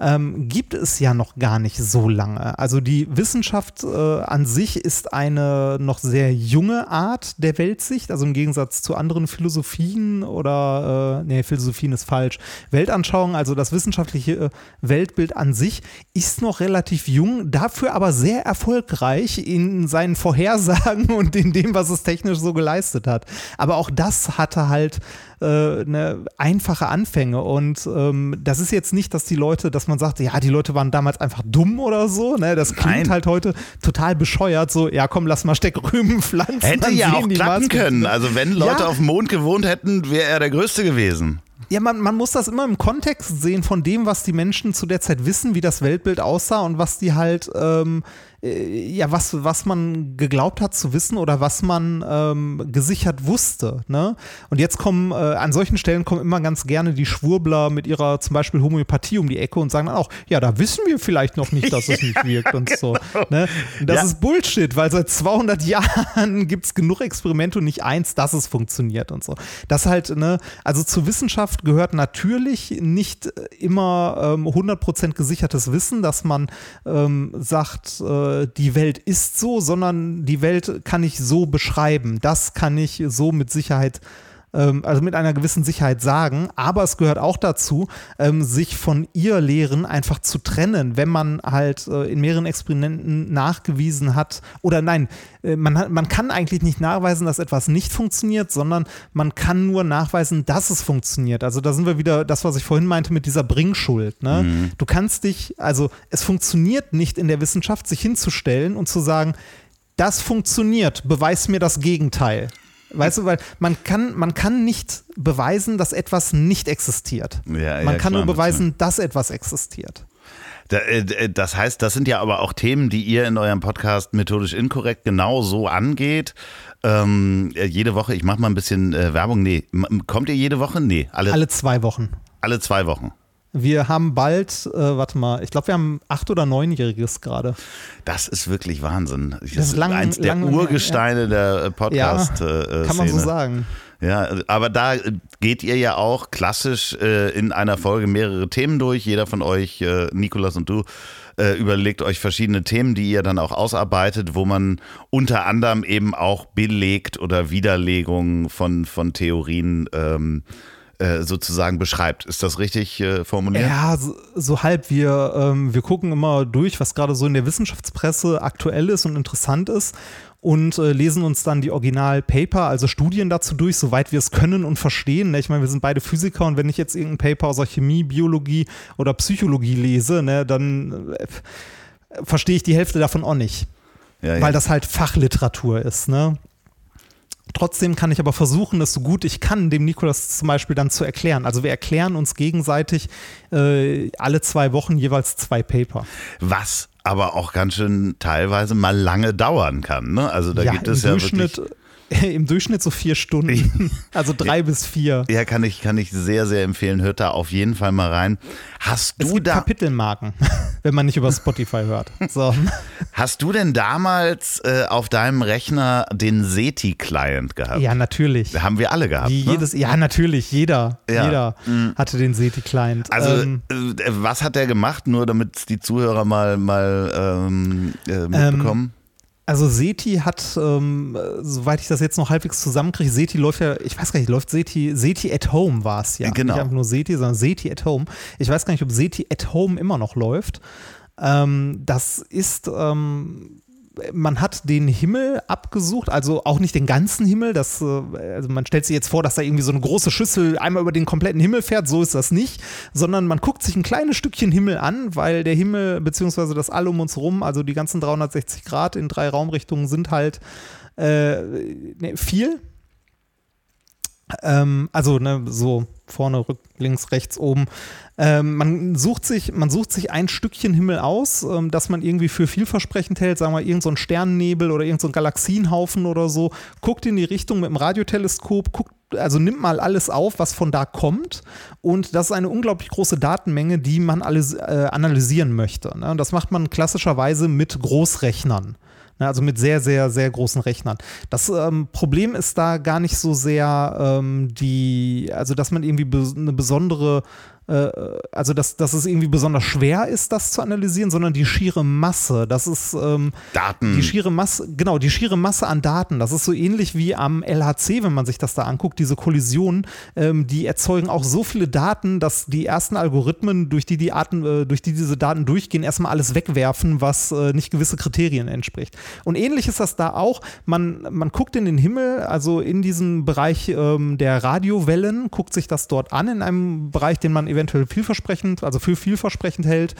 ähm, gibt es ja noch gar nicht so lange. Also die Wissenschaft äh, an sich ist eine noch sehr junge Art der Weltsicht, also im Gegensatz zu anderen Philosophien oder, äh, nee, Philosophien ist falsch, Weltanschauungen, also das wissenschaftliche äh, Weltbild an sich ist noch relativ jung, dafür aber sehr erfolgreich in seinen Vorhersagen und in dem, was es technisch so geleistet hat. Aber auch das hatte halt äh, eine einfache Anfänge und ähm, das ist jetzt nicht, dass die Leute, dass man sagt, ja, die Leute waren damals einfach dumm oder so, ne? Das klingt Nein. halt heute total bescheuert, so, ja komm, lass mal Steckrüben pflanzen. Hätte dann ja auch klappen können. Also wenn Leute Ja. auf dem Mond gewohnt hätten, wäre er der Größte gewesen. Ja, man, man muss das immer im Kontext sehen von dem, was die Menschen zu der Zeit wissen, wie das Weltbild aussah und was die halt, ähm, äh, ja, was, was man geglaubt hat zu wissen oder was man ähm, gesichert wusste. Ne? Und jetzt kommen, äh, an solchen Stellen kommen immer ganz gerne die Schwurbler mit ihrer zum Beispiel Homöopathie um die Ecke und sagen dann auch, ja, da wissen wir vielleicht noch nicht, dass es nicht wirkt und so. Ne? Und das Ja. ist Bullshit, weil seit 200 Jahren gibt es genug Experimente und nicht eins, dass es funktioniert und so. Das halt, ne, also zur Wissenschaft gehört natürlich nicht immer ähm, 100% gesichertes Wissen, dass man ähm, sagt, äh, die Welt ist so, sondern die Welt kann ich so beschreiben. Das kann ich so mit Sicherheit ähm, also mit einer gewissen Sicherheit sagen, aber es gehört auch dazu, ähm, sich von ihr Lehren einfach zu trennen, wenn man halt äh, in mehreren Experimenten nachgewiesen hat, oder nein, äh, man, hat, man kann eigentlich nicht nachweisen, dass etwas nicht funktioniert, sondern man kann nur nachweisen, dass es funktioniert. Also da sind wir wieder das, was ich vorhin meinte mit dieser Bringschuld. Ne? Du kannst dich, also es funktioniert nicht in der Wissenschaft, sich hinzustellen und zu sagen, das funktioniert, beweis mir das Gegenteil. Weißt du, weil man kann, man kann nicht beweisen, dass etwas nicht existiert. Ja, ja, man kann klar, nur beweisen, dass etwas existiert. Da, äh, Das heißt, das sind ja aber auch Themen, die ihr in eurem Podcast methodisch inkorrekt genau so angeht. Ähm, äh, jede Woche, ich mache mal ein bisschen äh, Werbung. Nee, kommt ihr jede Woche? Nee, alle, alle, Alle zwei Wochen. zwei Wochen. Wir haben bald, äh, warte mal, ich glaube, wir haben acht- oder neunjähriges gerade. Das ist wirklich Wahnsinn. Das, ist lang- eins der lang- Urgesteine der äh, Ja, Podcast. äh, kann man so sagen. Ja, aber da äh, geht ihr ja auch klassisch äh, in einer Folge mehrere Themen durch. Jeder von euch, äh, Nikolas und du, äh, überlegt euch verschiedene Themen, die ihr dann auch ausarbeitet, wo man unter anderem eben auch belegt oder Widerlegungen von, von Theorien ähm, äh, sozusagen beschreibt. Ist das richtig äh, formuliert? Ja, so, so halb. Wir, ähm, wir gucken immer durch, was gerade so in der Wissenschaftspresse aktuell ist und interessant ist und äh, lesen uns dann die Original-Paper, also Studien dazu durch, soweit wir es können und verstehen. Ne? Ich meine, wir sind beide Physiker und wenn ich jetzt irgendein Paper aus der Chemie, Biologie oder Psychologie lese, ne, dann äh, verstehe ich die Hälfte davon auch nicht Ja, ja. weil das halt Fachliteratur ist, ne? Trotzdem kann ich aber versuchen, es so gut ich kann, dem Nikolas zum Beispiel dann zu erklären. Also wir erklären uns gegenseitig äh, alle zwei Wochen jeweils zwei Paper. Was aber auch ganz schön teilweise mal lange dauern kann. Ne? Also da gibt es im ja Durchschnitt, wirklich. im Durchschnitt so vier Stunden. also drei bis vier. Ja, kann ich, kann ich sehr, sehr empfehlen. Hört da auf jeden Fall mal rein. Hast Es du gibt da, Kapitelmarken, wenn man nicht über Spotify hört. So. hast du denn damals äh, auf deinem Rechner den SETI-Client gehabt? Ja, natürlich. Haben wir alle gehabt. Wie ne? jedes, ja, natürlich, jeder, Ja. jeder hatte den SETI-Client. Also, Ähm, äh, was hat der gemacht? Nur damit die Zuhörer mal, mal ähm, äh, mitbekommen. Also Seti hat, ähm, soweit ich das jetzt noch halbwegs zusammenkriege, Seti läuft ja, ich weiß gar nicht, läuft Seti, Seti at Home war es ja. Genau. Nicht einfach nur Seti, sondern Seti at Home. Ich weiß gar nicht, ob Seti at Home immer noch läuft. Ähm, das ist, ähm, man hat den Himmel abgesucht, also auch nicht den ganzen Himmel. Das, äh, also man stellt sich jetzt vor, dass da irgendwie so eine große Schüssel einmal über den kompletten Himmel fährt. So ist das nicht, sondern man guckt sich ein kleines Stückchen Himmel an, weil der Himmel beziehungsweise das All um uns rum, also die ganzen 360 Grad in drei Raumrichtungen sind halt äh, ne, viel. Ähm, also ne, so vorne, rück, links, rechts, oben. Ähm, man, sucht sich, man sucht sich ein Stückchen Himmel aus, ähm, das man irgendwie für vielversprechend hält, sagen wir irgendein so Sternennebel oder irgendein so Galaxienhaufen oder so, guckt in die Richtung mit dem Radioteleskop, guckt, also nimmt mal alles auf, was von da kommt und das ist eine unglaublich große Datenmenge, die man alles äh, analysieren möchte. Ne? Und das macht man klassischerweise mit Großrechnern. Ne, Also mit sehr, sehr, sehr großen Rechnern. Das ähm, Problem ist da gar nicht so sehr ähm, die, also dass man irgendwie bes eine besondere also dass, dass es irgendwie besonders schwer ist, das zu analysieren, sondern die schiere Masse. Das ist ähm, Daten. die schiere Masse, genau, die schiere Masse an Daten. Das ist so ähnlich wie am LHC, wenn man sich das da anguckt, diese Kollisionen, ähm, die erzeugen auch so viele Daten, dass die ersten Algorithmen, durch die die Arten, äh, durch die diese Daten durchgehen, erstmal alles wegwerfen, was äh, nicht gewisse Kriterien entspricht. Und ähnlich ist das da auch. Man, man guckt in den Himmel, also in diesem Bereich ähm, der Radiowellen, guckt sich das dort an, in einem Bereich, den man eventuell vielversprechend, also für vielversprechend hält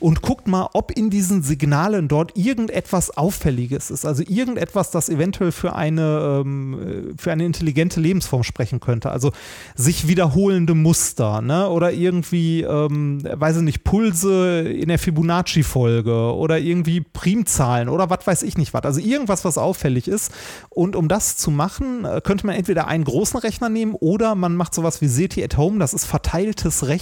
und guckt mal, ob in diesen Signalen dort irgendetwas Auffälliges ist. Also irgendetwas, das eventuell für eine, ähm, für eine intelligente Lebensform sprechen könnte. Also sich wiederholende Muster ne? oder irgendwie, ähm, weiß ich nicht, Pulse in der Fibonacci-Folge oder irgendwie Primzahlen oder was weiß ich nicht was. Also irgendwas, was auffällig ist. Und um das zu machen, äh, könnte man entweder einen großen Rechner nehmen oder man macht sowas wie SETI at Home. Das ist verteiltes Rechnen.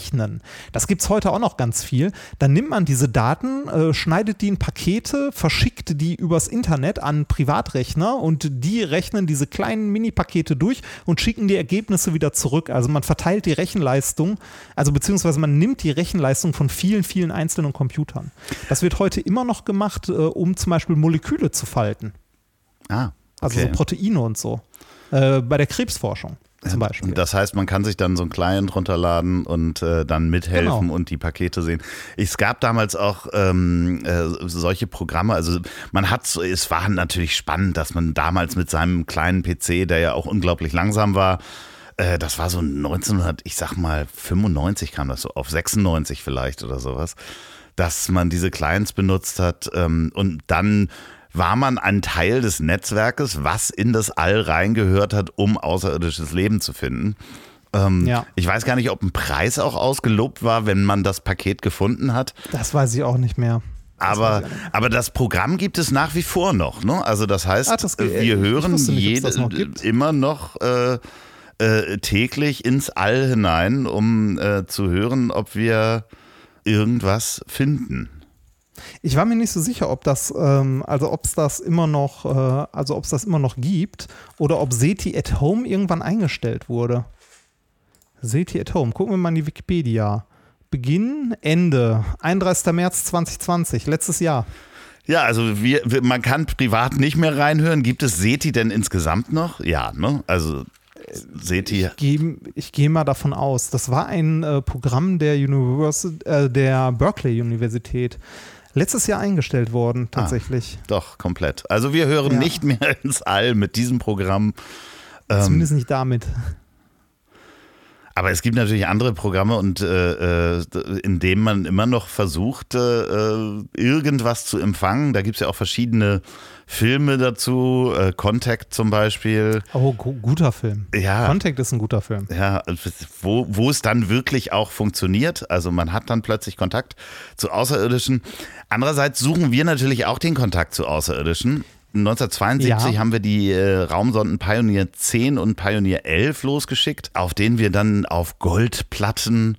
Das gibt es heute auch noch ganz viel. Dann nimmt man diese Daten, äh, schneidet die in Pakete, verschickt die übers Internet an Privatrechner und die rechnen diese kleinen Mini-Pakete durch und schicken die Ergebnisse wieder zurück. Also man verteilt die Rechenleistung, also beziehungsweise man nimmt die Rechenleistung von vielen, vielen einzelnen Computern. Das wird heute immer noch gemacht, äh, um zum Beispiel Moleküle zu falten. Ah, Also so okay. Proteine und so. Äh, bei der Krebsforschung zum Beispiel. Das heißt, man kann sich dann so ein Client runterladen und äh, dann mithelfen Genau. und die Pakete sehen. Es gab damals auch ähm, äh, solche Programme, also man hat, so- es war natürlich spannend, dass man damals mit seinem kleinen PC, der ja auch unglaublich langsam war, äh, das war so 1900, ich sag mal 95 kam das so auf, 96 vielleicht oder sowas, dass man diese Clients benutzt hat ähm, und dann war man ein Teil des Netzwerkes, was in das All reingehört hat, um außerirdisches Leben zu finden. Ähm, Ja. Ich weiß gar nicht, ob ein Preis auch ausgelobt war, wenn man das Paket gefunden hat. Das weiß ich auch nicht mehr. Aber, aber das Programm gibt es nach wie vor noch. Ne? Also das heißt, Ah, das wir hören nicht, jede, noch immer noch äh, äh, täglich ins All hinein, um äh, zu hören, ob wir irgendwas finden. Ich war mir nicht so sicher, ob das, ähm, also ob es das immer noch, äh, also ob es das immer noch gibt oder ob SETI at Home irgendwann eingestellt wurde. SETI at Home, gucken wir mal in die Wikipedia. Beginn, Ende, 31. März 2020, letztes Jahr. Ja, also wir, wir, man kann privat nicht mehr reinhören. Gibt es SETI denn insgesamt noch? Ja, ne? Also SETI. Ich gehe mal davon aus. Das war ein äh, Programm der, University, äh, der Berkeley Universität. Letztes Jahr eingestellt worden, tatsächlich. Doch, komplett. Also wir hören Ja. nicht mehr ins All mit diesem Programm. Ähm, Zumindest nicht damit. Aber es gibt natürlich andere Programme und äh, äh, in denen man immer noch versucht, äh, irgendwas zu empfangen. Da gibt es ja auch verschiedene Filme dazu, äh, Contact zum Beispiel. Oh, gu guter Film. Ja. Contact ist ein guter Film. Ja, wo, wo es dann wirklich auch funktioniert. Also man hat dann plötzlich Kontakt zu Außerirdischen. Andererseits suchen wir natürlich auch den Kontakt zu Außerirdischen. 1972 Ja. haben wir die äh, Raumsonden Pioneer 10 und Pioneer 11 losgeschickt, auf denen wir dann auf Goldplatten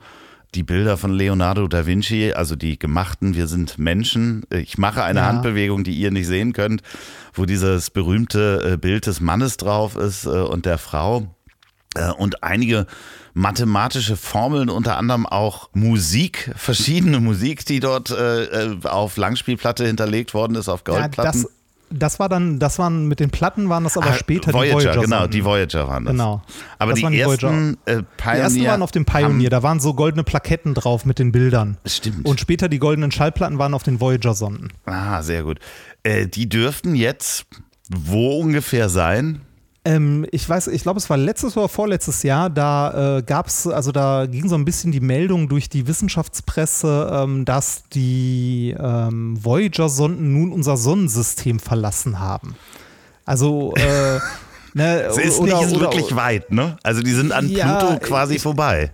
die Bilder von Leonardo da Vinci, also die gemachten, wir sind Menschen. Ich mache eine Ja. Handbewegung, die ihr nicht sehen könnt, wo dieses berühmte äh, Bild des Mannes drauf ist äh, und der Frau äh, und einige mathematische Formeln, unter anderem auch Musik, verschiedene Musik, die dort äh, auf Langspielplatte hinterlegt worden ist, auf Ja, Goldplatten. das, das war dann, das waren mit den Platten waren das aber Ah, später Voyager, die Voyager. genau, die Voyager waren das. Genau. Aber Das die, waren die ersten äh, Pioneer Die ersten waren auf dem Pioneer, da waren so goldene Plaketten drauf mit den Bildern. Stimmt. Und später die goldenen Schallplatten waren auf den Voyager-Sonden. Ah, sehr gut. Äh, die dürften jetzt wo ungefähr sein? Ähm, ich weiß, ich glaube, es war letztes oder vorletztes Jahr, da äh, gab es, also da ging so ein bisschen die Meldung durch die Wissenschaftspresse, ähm, dass die ähm, Voyager-Sonden nun unser Sonnensystem verlassen haben. Also, äh, ne, Es ist oder, nicht oder, wirklich weit, ne? Also die sind an Ja, Pluto quasi ich- vorbei.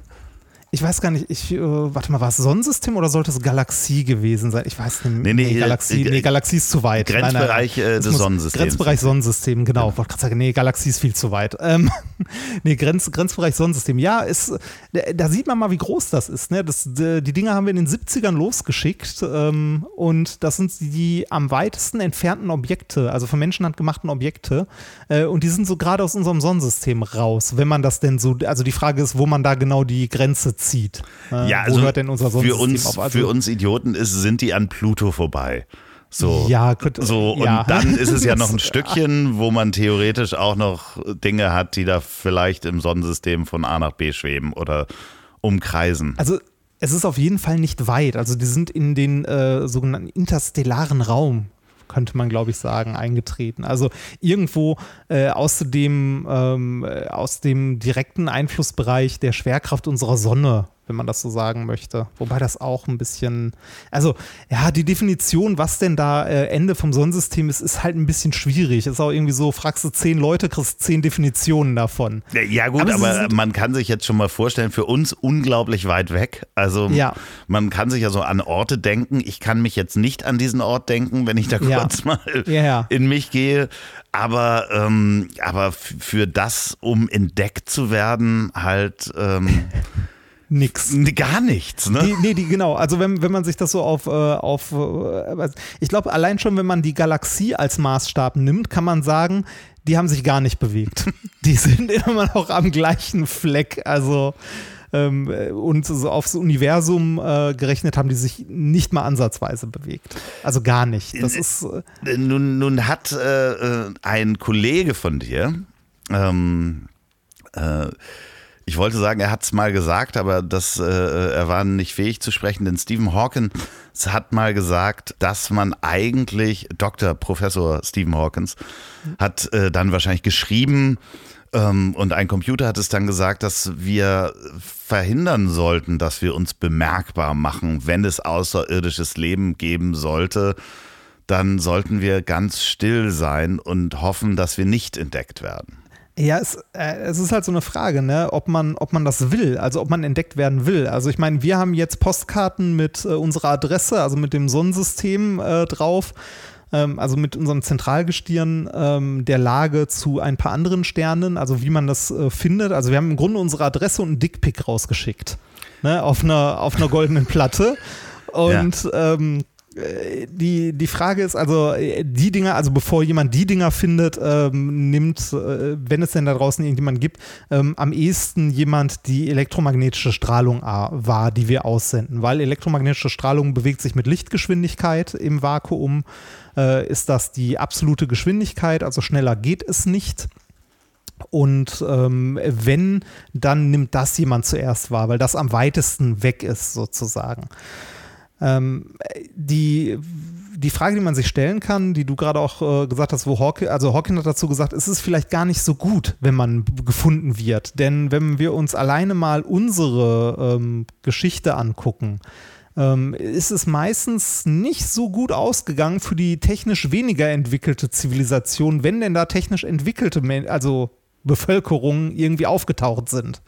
Ich weiß gar nicht, ich, äh, warte mal, war es Sonnensystem oder sollte es Galaxie gewesen sein? Ich weiß nicht. Nee, nee, Galaxie, äh, nee, Galaxie ist zu weit. Grenzbereich, äh, Es des muss- Sonnensystems. Grenzbereich Sonnensystem, genau. Ich wollte gerade sagen, nee, Galaxie ist viel zu weit. Ähm, nee, Grenz, Grenzbereich Sonnensystem. Ja, ist, da, da sieht man mal, wie groß das ist. Ne? Das, die, die Dinger haben wir in den 70ern losgeschickt ähm, und das sind die am weitesten entfernten Objekte, also von Menschenhand gemachten Objekte. Äh, und die sind so gerade aus unserem Sonnensystem raus, wenn man das denn so, also die Frage ist, wo man da genau die Grenze bezieht. Äh, Ja, Wo also denn unser für Sonnensystem uns, auf? Also, für uns Idioten ist, sind die an Pluto vorbei. So. Ja, gut, So, und ja. dann ist es ja noch ein Stückchen, wo man theoretisch auch noch Dinge hat, die da vielleicht im Sonnensystem von A nach B schweben oder umkreisen. Also es ist auf jeden Fall nicht weit. Also die sind in den äh, sogenannten interstellaren Raum, könnte man glaube ich sagen, eingetreten. Also irgendwo äh, aus, dem, ähm, äh, aus dem direkten Einflussbereich der Schwerkraft unserer Sonne, wenn man das so sagen möchte. Wobei das auch ein bisschen, also ja, die Definition, was denn da äh, Ende vom Sonnensystem ist, ist halt ein bisschen schwierig. Ist auch irgendwie so, fragst du zehn Leute, kriegst zehn Definitionen davon. Ja, Ja gut, Aber aber, man kann sich jetzt schon mal vorstellen, für uns unglaublich weit weg. Also Ja. man kann sich ja so an Orte denken. Ich kann mich jetzt nicht an diesen Ort denken, wenn ich da kurz mal in mich gehe. Aber, ähm, aber für das, um entdeckt zu werden, halt ähm, Nix. gar nichts. Ne? Die, nee, die, genau. Also wenn, wenn man sich das so auf, äh, auf äh, ich glaube, allein schon, wenn man die Galaxie als Maßstab nimmt, kann man sagen, die haben sich gar nicht bewegt. Die sind immer noch am gleichen Fleck. Also ähm, äh, und so aufs Universum äh, gerechnet haben die sich nicht mal ansatzweise bewegt. Also gar nicht. Das ist äh, Nun, nun hat äh, äh, ein Kollege von dir, ähm, äh, ich wollte sagen, er hat es mal gesagt, aber das, äh, er war nicht fähig zu sprechen, denn Stephen Hawkins hat mal gesagt, dass man eigentlich, Dr. Professor Stephen Hawkins, hat äh, dann wahrscheinlich geschrieben, ähm, und ein Computer hat es dann gesagt, dass wir verhindern sollten, dass wir uns bemerkbar machen, wenn es außerirdisches Leben geben sollte dann sollten wir ganz still sein und hoffen, dass wir nicht entdeckt werden. Ja, es, äh, es ist halt so eine Frage, ne, ob man, ob man das will, also ob man entdeckt werden will. Also ich meine, wir haben jetzt Postkarten mit äh, unserer Adresse, also mit dem Sonnensystem äh, drauf, ähm, also mit unserem Zentralgestirn ähm, der Lage zu ein paar anderen Sternen, also wie man das äh, findet. Also wir haben im Grunde unsere Adresse und einen Dickpick rausgeschickt, ne, auf einer, auf einer goldenen Platte. Und ähm, äh, die, die Frage ist also, äh, die Dinger, also bevor jemand die Dinger findet, ähm, nimmt, äh, wenn es denn da draußen irgendjemanden gibt, ähm, am ehesten jemand die elektromagnetische Strahlung a- wahr, die wir aussenden. Weil elektromagnetische Strahlung bewegt sich mit Lichtgeschwindigkeit im Vakuum. Äh, ist das die absolute Geschwindigkeit, also schneller geht es nicht. Und ähm, wenn, dann nimmt das jemand zuerst wahr, weil das am weitesten weg ist, sozusagen. Ähm, die, die Frage, die man sich stellen kann, die du gerade auch äh, gesagt hast, wo Hawking, also Hawking hat dazu gesagt, es ist vielleicht gar nicht so gut, wenn man gefunden wird. Denn wenn wir uns alleine mal unsere ähm, Geschichte angucken, ähm, ist es meistens nicht so gut ausgegangen für die technisch weniger entwickelte Zivilisation, wenn denn da technisch entwickelte, also Bevölkerungen irgendwie aufgetaucht sind.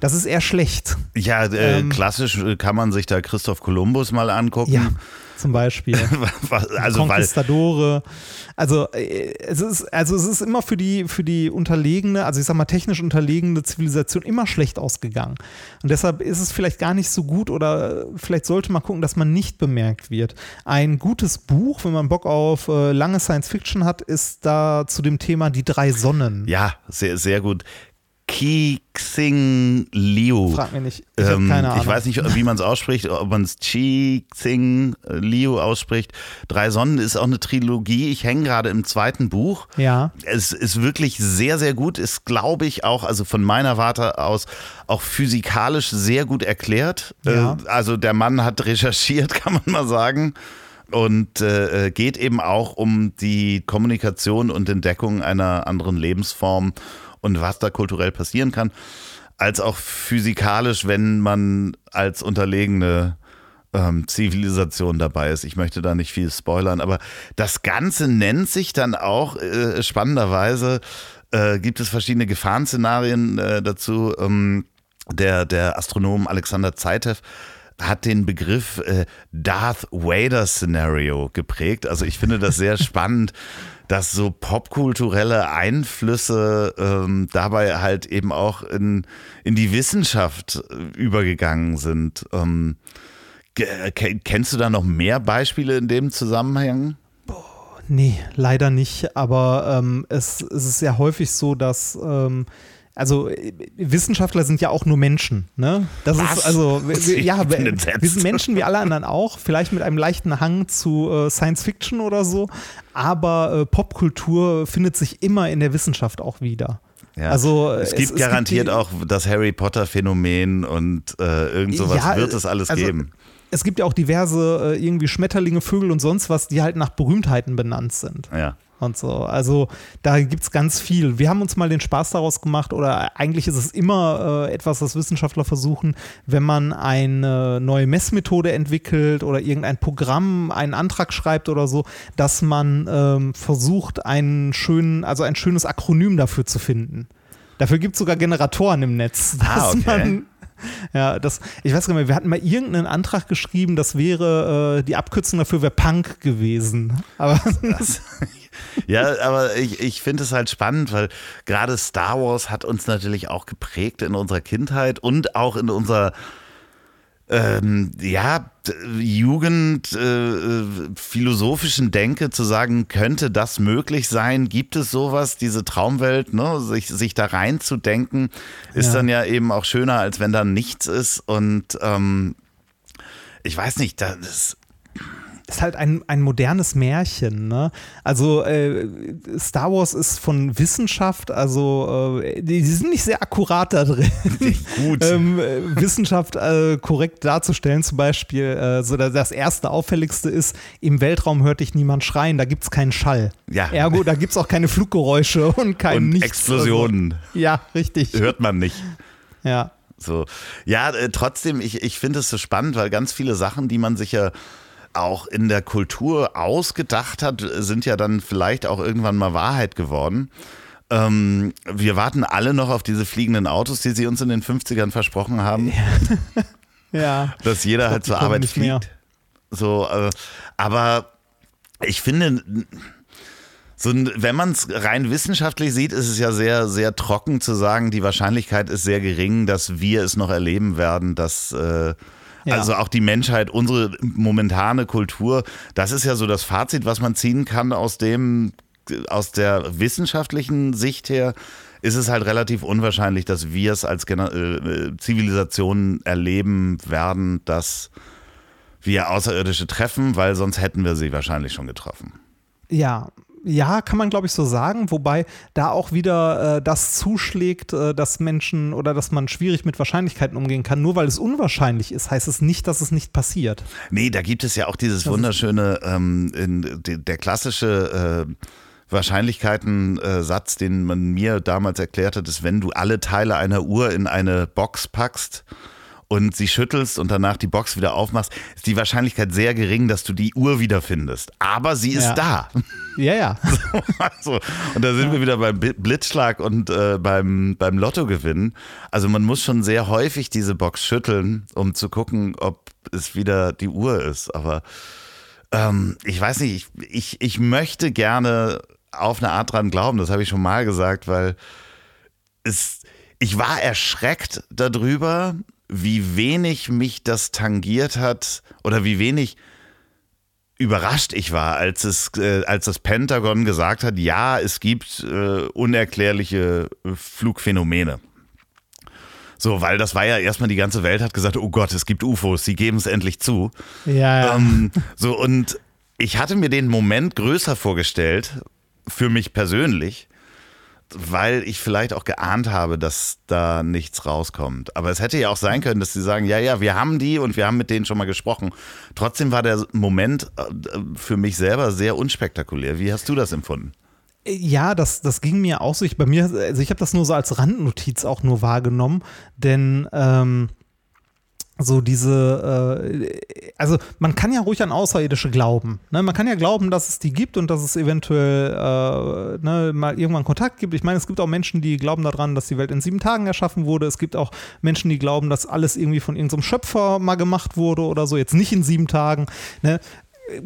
Das ist eher schlecht. Ja, äh, Ähm. klassisch äh, kann man sich da Christoph Kolumbus mal angucken. Ja, zum Beispiel. Also weil Conquistadore. Also, äh, es ist, also es ist immer für die, für die unterlegene, also ich sag mal technisch unterlegene Zivilisation immer schlecht ausgegangen. Und deshalb ist es vielleicht gar nicht so gut oder äh, vielleicht sollte man gucken, dass man nicht bemerkt wird. Ein gutes Buch, wenn man Bock auf äh, lange Science Fiction hat, ist da zu dem Thema Die drei Sonnen. ja, sehr, sehr gut. Ki Xing Liu. Frag mir nicht. Ich habe Ähm, keine Ahnung. ich weiß nicht, wie man es ausspricht, ob man es Chi Xing Liu ausspricht. Drei Sonnen ist auch eine Trilogie. Ich hänge gerade im zweiten Buch. Ja. Es ist wirklich sehr, sehr gut. Ist, glaube ich, auch, also von meiner Warte aus, auch physikalisch sehr gut erklärt. Ja. Äh, also der Mann hat recherchiert, kann man mal sagen. Und äh, geht eben auch um die Kommunikation und Entdeckung einer anderen Lebensform und was da kulturell passieren kann, als auch physikalisch, wenn man als unterlegene ähm, Zivilisation dabei ist. Ich möchte da nicht viel spoilern, aber das Ganze nennt sich dann auch äh, spannenderweise, äh, gibt es verschiedene Gefahrenszenarien äh, dazu. Ähm, der, der Astronom Alexander Zeitev hat den Begriff äh, Darth Vader Szenario geprägt. Also ich finde das sehr spannend, dass so popkulturelle Einflüsse ähm, dabei halt eben auch in, in die Wissenschaft äh, übergegangen sind. Ähm, ke- kennst du da noch mehr Beispiele in dem Zusammenhang? Nee, leider nicht. Aber ähm, es, es ist ja häufig so, dass ähm, also äh, Wissenschaftler sind ja auch nur Menschen, ne? Das Was? ist also wir, ja, wir, sind Menschen wie alle anderen auch, vielleicht mit einem leichten Hang zu äh, Science Fiction oder so, aber äh, Popkultur findet sich immer in der Wissenschaft auch wieder. Ja. Also es es- gibt es garantiert gibt die- auch das Harry Potter Phänomen und äh, irgend sowas Ja, wird es alles also, geben. Es gibt ja auch diverse äh, irgendwie Schmetterlinge, Vögel und sonst was, die halt nach Berühmtheiten benannt sind. Ja. Und so. Also da gibt es ganz viel. Wir haben uns mal den Spaß daraus gemacht, oder eigentlich ist es immer äh, etwas, was Wissenschaftler versuchen, wenn man eine neue Messmethode entwickelt oder irgendein Programm, einen Antrag schreibt oder so, dass man ähm, versucht, einen schönen, also ein schönes Akronym dafür zu finden. Dafür gibt es sogar Generatoren im Netz. Ah, dass okay. man ja, das, ich weiß gar nicht mehr, wir hatten mal irgendeinen Antrag geschrieben, das wäre, äh, die Abkürzung dafür wäre Punk gewesen. Aber Ja, aber ich, ich finde es halt spannend, weil gerade Star Wars hat uns natürlich auch geprägt in unserer Kindheit und auch in unserer ähm, ja, Jugend äh, äh, philosophischen Denke zu sagen, könnte das möglich sein? Gibt es sowas, diese Traumwelt, ne? sich, sich da reinzudenken, ist Ja. dann ja eben auch schöner, als wenn da nichts ist. Und ähm, ich weiß nicht, das ist halt ein, ein modernes Märchen. Ne? Also äh, Star Wars ist von Wissenschaft, also äh, die, die sind nicht sehr akkurat da drin, Gut. ähm, äh, Wissenschaft äh, korrekt darzustellen. Zum Beispiel, äh, so das, erste auffälligste ist, im Weltraum hört dich niemand schreien, da gibt es keinen Schall. Ja. Ergo, da gibt es auch keine Fluggeräusche und kein und Nichts. Explosionen Also, ja, richtig. hört man nicht. Ja. So. Ja, äh, trotzdem, ich, ich finde es so spannend, weil ganz viele Sachen, die man sich ja auch in der Kultur ausgedacht hat, sind ja dann vielleicht auch irgendwann mal Wahrheit geworden. Ähm, wir warten alle noch auf diese fliegenden Autos, die sie uns in den 50ern versprochen haben, Ja. dass jeder halt zur Arbeit nicht mehr. fliegt. So, äh, aber ich finde, so, wenn man es rein wissenschaftlich sieht, ist es ja sehr, sehr trocken zu sagen, die Wahrscheinlichkeit ist sehr gering, dass wir es noch erleben werden, dass äh, Ja. also auch die Menschheit, unsere momentane Kultur, das ist ja so das Fazit, was man ziehen kann aus dem, aus der wissenschaftlichen Sicht her, ist es halt relativ unwahrscheinlich, dass wir es als Gena- äh, Zivilisation erleben werden, dass wir Außerirdische treffen, weil sonst hätten wir sie wahrscheinlich schon getroffen. Ja, ja, kann man glaube ich so sagen, wobei da auch wieder äh, das zuschlägt, äh, dass Menschen oder dass man schwierig mit Wahrscheinlichkeiten umgehen kann. Nur weil es unwahrscheinlich ist, heißt es nicht, dass es nicht passiert. Nee, da gibt es ja auch dieses wunderschöne, ähm, in, de, der klassische äh, Wahrscheinlichkeiten-Satz, den man mir damals erklärt hat, ist, wenn du alle Teile einer Uhr in eine Box packst und sie schüttelst und danach die Box wieder aufmachst, ist die Wahrscheinlichkeit sehr gering, dass du die Uhr wiederfindest. Aber sie ist Ja. da. Ja, ja. Also, und da sind wir wieder beim Blitzschlag und äh, beim, beim Lottogewinn. Also man muss schon sehr häufig diese Box schütteln, um zu gucken, ob es wieder die Uhr ist. Aber ähm, ich weiß nicht, ich, ich, ich möchte gerne auf eine Art dran glauben, das habe ich schon mal gesagt, weil es, ich war erschreckt darüber, wie wenig mich das tangiert hat oder wie wenig überrascht ich war, als es, äh, als das Pentagon gesagt hat, ja, es gibt äh, unerklärliche äh, Flugphänomene. So, weil das war ja erstmal die ganze Welt hat gesagt, oh Gott, es gibt UFOs, sie geben es endlich zu. Ja, ja. Ähm, so, und ich hatte mir den Moment größer vorgestellt, für mich persönlich, weil ich vielleicht auch geahnt habe, dass da nichts rauskommt. Aber es hätte ja auch sein können, dass sie sagen, ja, ja, wir haben die und wir haben mit denen schon mal gesprochen. Trotzdem war der Moment äh, für mich selber sehr unspektakulär. Wie hast du das empfunden? Ja, das, das ging mir auch so. Ich, bei mir, also ich habe das nur so als Randnotiz auch nur wahrgenommen, denn ähm, so diese, äh, also man kann ja ruhig an Außerirdische glauben. Ne? Man kann ja glauben, dass es die gibt und dass es eventuell äh, ne, mal irgendwann Kontakt gibt. Ich meine, es gibt auch Menschen, die glauben daran, dass die Welt in sieben Tagen erschaffen wurde. Es gibt auch Menschen, die glauben, dass alles irgendwie von irgendeinem Schöpfer mal gemacht wurde oder so. Jetzt nicht in sieben Tagen. Ne?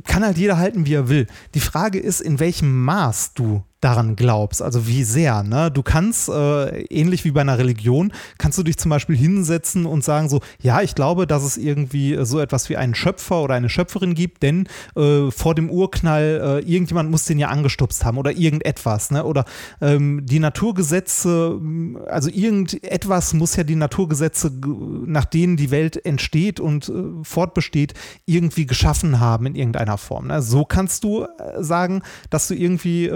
kann halt jeder halten, wie er will. Die Frage ist, in welchem Maß du daran glaubst. Also wie sehr. Ne? Du kannst, äh, ähnlich wie bei einer Religion, kannst du dich zum Beispiel hinsetzen und sagen so, ja, ich glaube, dass es irgendwie so etwas wie einen Schöpfer oder eine Schöpferin gibt, denn äh, vor dem Urknall, äh, irgendjemand muss den ja angestupst haben oder irgendetwas. Ne? Oder ähm, die Naturgesetze, also irgendetwas muss ja die Naturgesetze, nach denen die Welt entsteht und äh, fortbesteht, irgendwie geschaffen haben in irgendeiner Form. Ne? So kannst du äh, sagen, dass du irgendwie äh,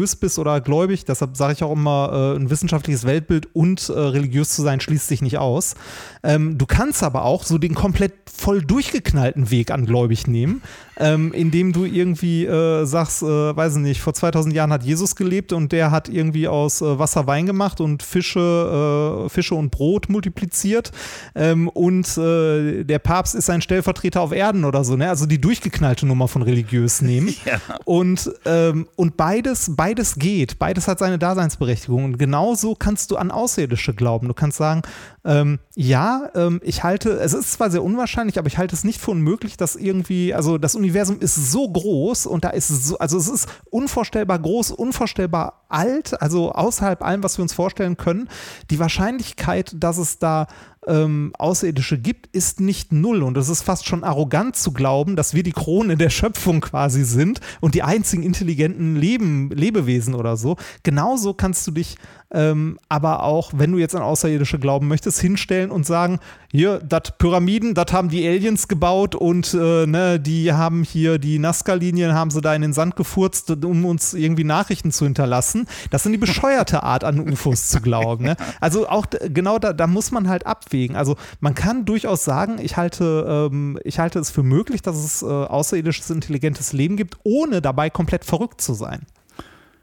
religiös bist oder gläubig. Deshalb sage ich auch immer, äh, ein wissenschaftliches Weltbild und äh, religiös zu sein schließt sich nicht aus. Ähm, du kannst aber auch so den komplett voll durchgeknallten Weg an gläubig nehmen, ähm, indem du irgendwie äh, sagst, äh, weiß ich nicht, vor 2000 Jahren hat Jesus gelebt und der hat irgendwie aus äh, Wasser Wein gemacht und Fische, äh, Fische und Brot multipliziert ähm, und der Papst ist ein Stellvertreter auf Erden oder so, ne? Also die durchgeknallte Nummer von religiös nehmen. ja. Und, ähm, und beides, beides geht, beides hat seine Daseinsberechtigung und genauso kannst du an Außerirdische glauben. Du kannst sagen, ähm, ja, ähm, ich halte, es ist zwar sehr unwahrscheinlich, aber ich halte es nicht für unmöglich, dass irgendwie, also das Universum ist so groß und da ist so, also es ist unvorstellbar groß, unvorstellbar alt, also außerhalb allem, was wir uns vorstellen können. Die Wahrscheinlichkeit, dass es da ähm, Außerirdische gibt, ist nicht null. Und es ist fast schon arrogant zu glauben, dass wir die Krone der Schöpfung quasi sind und die einzigen intelligenten Leben, Lebewesen oder so. Genauso kannst du dich ähm, aber auch, wenn du jetzt an Außerirdische glauben möchtest, hinstellen und sagen, hier, das Pyramiden, das haben die Aliens gebaut und äh, ne, die haben hier die Nazca-Linien, haben sie da in den Sand gefurzt, um uns irgendwie Nachrichten zu hinterlassen. Das sind die bescheuerte Art, an UFOs zu glauben. Ne? Also auch genau da, da muss man halt abwägen. Also man kann durchaus sagen, ich halte, ähm, ich halte es für möglich, dass es äh, außerirdisches intelligentes Leben gibt, ohne dabei komplett verrückt zu sein.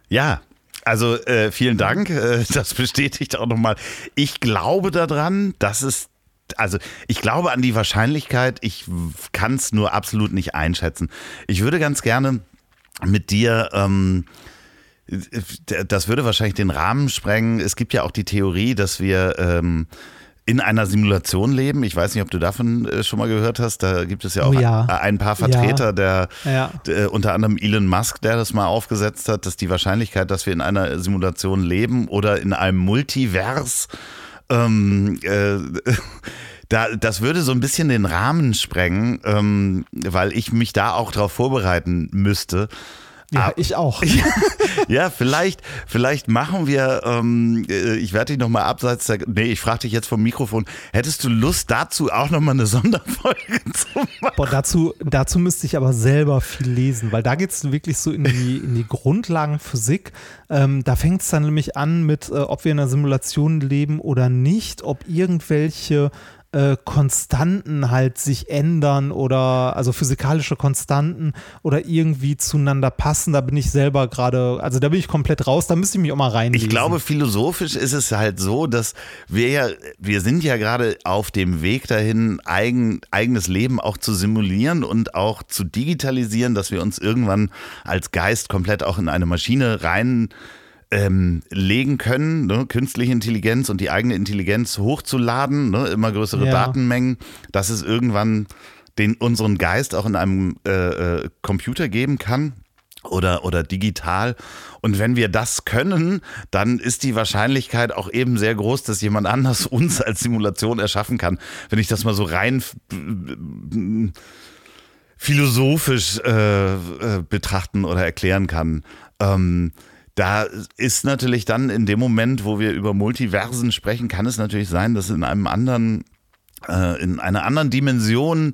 Ja, also äh, vielen Dank. Äh, das bestätigt auch nochmal. Ich glaube daran, dass es also ich glaube an die Wahrscheinlichkeit, ich kann es nur absolut nicht einschätzen. Ich würde ganz gerne mit dir, ähm, das würde wahrscheinlich den Rahmen sprengen. Es gibt ja auch die Theorie, dass wir ähm, in einer Simulation leben. Ich weiß nicht, ob du davon äh, schon mal gehört hast. Da gibt es ja auch oh ja. ein, paar Vertreter, ja. der, ja. der, unter anderem Elon Musk, der das mal aufgesetzt hat, dass die Wahrscheinlichkeit, dass wir in einer Simulation leben oder in einem Multivers, ähm, äh, da, das würde so ein bisschen den Rahmen sprengen, ähm, weil ich mich da auch darauf vorbereiten müsste. Ja, ich auch. ja, vielleicht, vielleicht machen wir, ähm, äh, ich werde dich nochmal abseits der, nee, ich frage dich jetzt vom Mikrofon, hättest du Lust dazu auch nochmal eine Sonderfolge zu machen? Boah, dazu, dazu müsste ich aber selber viel lesen, weil da geht es wirklich so in die, in die Grundlagenphysik. Ähm, da fängt es dann nämlich an mit, äh, ob wir in einer Simulation leben oder nicht, ob irgendwelche äh, Konstanten halt sich ändern oder also physikalische Konstanten oder irgendwie zueinander passen. Da bin ich selber gerade, also da bin ich komplett raus, da müsste ich mich auch mal rein. Ich glaube, philosophisch ist es halt so, dass wir ja, wir sind ja gerade auf dem Weg dahin, eigen, eigenes Leben auch zu simulieren und auch zu digitalisieren, dass wir uns irgendwann als Geist komplett auch in eine Maschine rein ähm, legen können, ne? künstliche Intelligenz und die eigene Intelligenz hochzuladen, ne? immer größere ja. Datenmengen, dass es irgendwann den, unseren Geist auch in einem äh, äh, Computer geben kann oder, oder digital. Und wenn wir das können, dann ist die Wahrscheinlichkeit auch eben sehr groß, dass jemand anders uns als Simulation erschaffen kann. Wenn ich das mal so rein philosophisch äh, äh, betrachten oder erklären kann. Ähm, da ist natürlich dann in dem Moment, wo wir über Multiversen sprechen, kann es natürlich sein, dass in einem anderen, äh, in einer anderen Dimension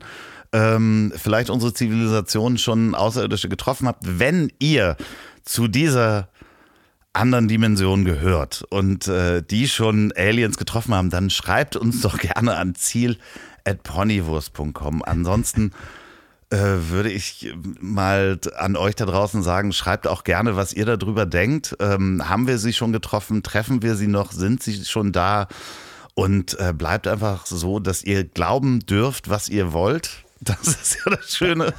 ähm, vielleicht unsere Zivilisation schon Außerirdische getroffen hat. Wenn ihr zu dieser anderen Dimension gehört und äh, die schon Aliens getroffen haben, dann schreibt uns doch gerne an ziel at ponywurst.com. Ansonsten würde ich mal an euch da draußen sagen, schreibt auch gerne, was ihr darüber denkt. Ähm, haben wir sie schon getroffen? Treffen wir sie noch? Sind sie schon da? Und äh, bleibt einfach so, dass ihr glauben dürft, was ihr wollt. Das ist ja das Schöne.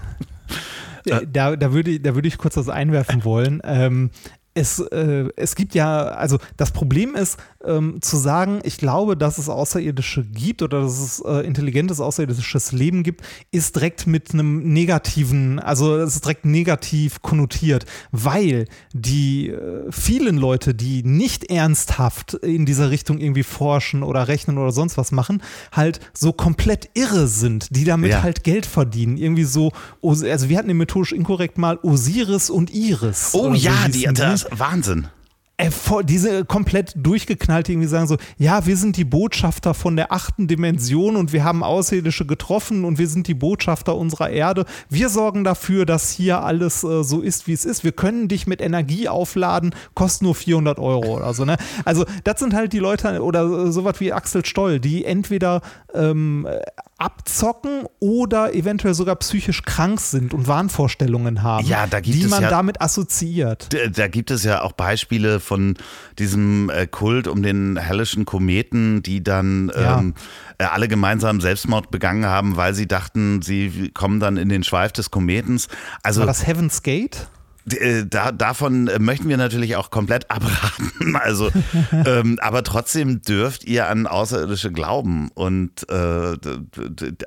Da, da, würde, da würde ich kurz was einwerfen wollen. Ähm, es, äh, es gibt ja, also das Problem ist, ähm, zu sagen, ich glaube, dass es Außerirdische gibt oder dass es äh, intelligentes außerirdisches Leben gibt, ist direkt mit einem negativen, also es ist direkt negativ konnotiert, weil die äh, vielen Leute, die nicht ernsthaft in dieser Richtung irgendwie forschen oder rechnen oder sonst was machen, halt so komplett irre sind, die damit Ja. halt Geld verdienen. Irgendwie so, also wir hatten den methodisch inkorrekt mal Osiris und Iris. Oh so ja, die, hießen Wahnsinn. äh, diese komplett durchgeknallt irgendwie sagen so, ja, wir sind die Botschafter von der achten Dimension und wir haben Außerirdische getroffen und wir sind die Botschafter unserer Erde. Wir sorgen dafür, dass hier alles äh, so ist, wie es ist. Wir können dich mit Energie aufladen, kostet nur 400 Euro oder so. Ne? Also das sind halt die Leute oder äh, sowas wie Axel Stoll, die entweder ähm, äh, abzocken oder eventuell sogar psychisch krank sind und Wahnvorstellungen haben, Ja, da gibt die es man ja- damit assoziiert. Da- Da gibt es ja auch Beispiele von diesem äh, Kult um den hellischen Kometen, die dann Ja. ähm, äh, alle gemeinsam Selbstmord begangen haben, weil sie dachten, sie kommen dann in den Schweif des Kometens. Also War das Heaven's Gate? Äh, da, davon äh, möchten wir natürlich auch komplett abraten. Also, ähm, aber trotzdem dürft ihr an Außerirdische glauben und äh,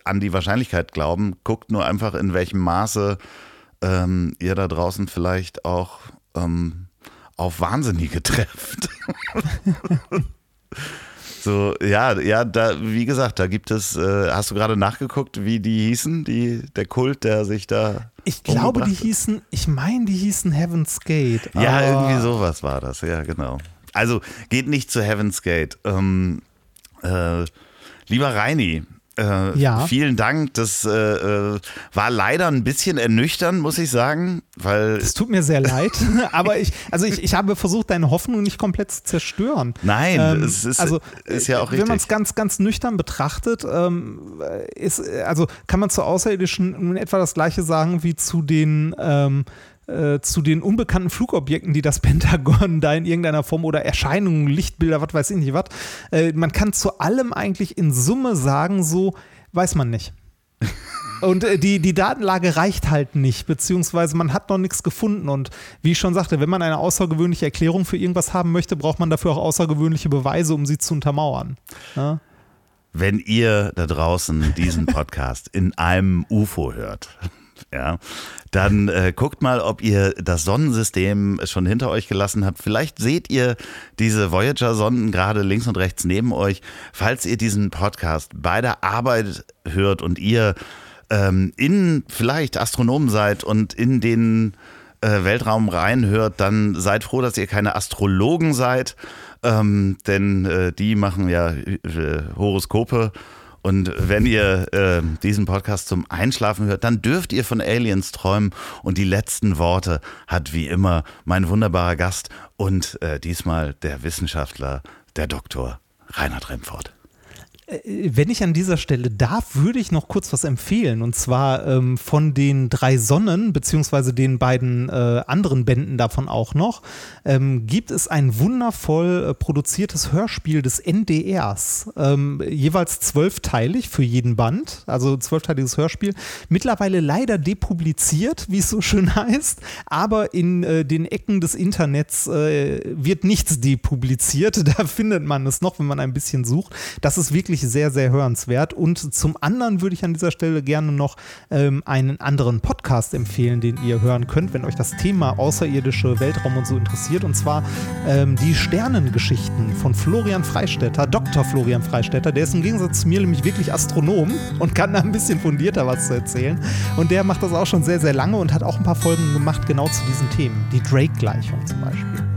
an die Wahrscheinlichkeit glauben. Guckt nur einfach, in welchem Maße ähm, ihr da draußen vielleicht auch ähm, auf Wahnsinnige trefft. So, ja, ja, da, wie gesagt, da gibt es, äh, hast du gerade nachgeguckt, wie die hießen, die, der Kult, der sich da. Ich glaube, die hießen, ich meine, die hießen Heaven's Gate. Ja, irgendwie sowas war das, ja, genau. Also geht nicht zu Heaven's Gate. Ähm, äh, lieber Reini, äh, Ja. vielen Dank. Das äh, äh, war leider ein bisschen ernüchternd, muss ich sagen, weil Es tut mir sehr leid, aber ich, also ich, ich habe versucht, deine Hoffnung nicht komplett zu zerstören. Nein, Ähm, es ist, also, ist ja auch Wenn man richtig. es ganz, ganz nüchtern betrachtet, ähm, ist, also kann man zu Außerirdischen in etwa das Gleiche sagen wie zu den ähm, äh, zu den unbekannten Flugobjekten, die das Pentagon da in irgendeiner Form oder Erscheinungen, Lichtbilder, was weiß ich nicht was. Äh, man kann zu allem eigentlich in Summe sagen, so weiß man nicht. Und äh, die, die Datenlage reicht halt nicht, beziehungsweise man hat noch nichts gefunden. Und wie ich schon sagte, wenn man eine außergewöhnliche Erklärung für irgendwas haben möchte, braucht man dafür auch außergewöhnliche Beweise, um sie zu untermauern. Ja? Wenn ihr da draußen diesen Podcast in einem UFO hört, ja, dann äh, guckt mal, ob ihr das Sonnensystem schon hinter euch gelassen habt. Vielleicht seht ihr diese Voyager-Sonden gerade links und rechts neben euch. Falls ihr diesen Podcast bei der Arbeit hört und ihr ähm, in vielleicht Astronomen seid und in den äh, Weltraum reinhört, dann seid froh, dass ihr keine Astrologen seid, ähm, denn äh, die machen ja äh, Horoskope. Und wenn ihr äh, diesen Podcast zum Einschlafen hört, dann dürft ihr von Aliens träumen. Und die letzten Worte hat wie immer mein wunderbarer Gast und äh, diesmal der Wissenschaftler, der Doktor Reinhard Remford. Äh, Wenn ich an dieser Stelle darf, würde ich noch kurz was empfehlen. Und zwar ähm, von den drei Sonnen, beziehungsweise den beiden äh, anderen Bänden davon auch noch, ähm, gibt es ein wundervoll äh, produziertes Hörspiel des NDRs. Ähm, jeweils zwölfteilig für jeden Band, also zwölfteiliges Hörspiel. Mittlerweile leider depubliziert, wie es so schön heißt, aber in äh, den Ecken des Internets äh, wird nichts depubliziert. Da findet man es noch, wenn man ein bisschen sucht. Das ist wirklich sehr, sehr hörenswert. Und zum anderen würde ich an dieser Stelle gerne noch ähm, einen anderen Podcast empfehlen, den ihr hören könnt, wenn euch das Thema außerirdische Weltraum und so interessiert. Und zwar ähm, die Sternengeschichten von Florian Freistetter, Dr. Florian Freistetter. Der ist im Gegensatz zu mir nämlich wirklich Astronom und kann da ein bisschen fundierter was zu erzählen. Und der macht das auch schon sehr, sehr lange und hat auch ein paar Folgen gemacht, genau zu diesen Themen. Die Drake-Gleichung zum Beispiel.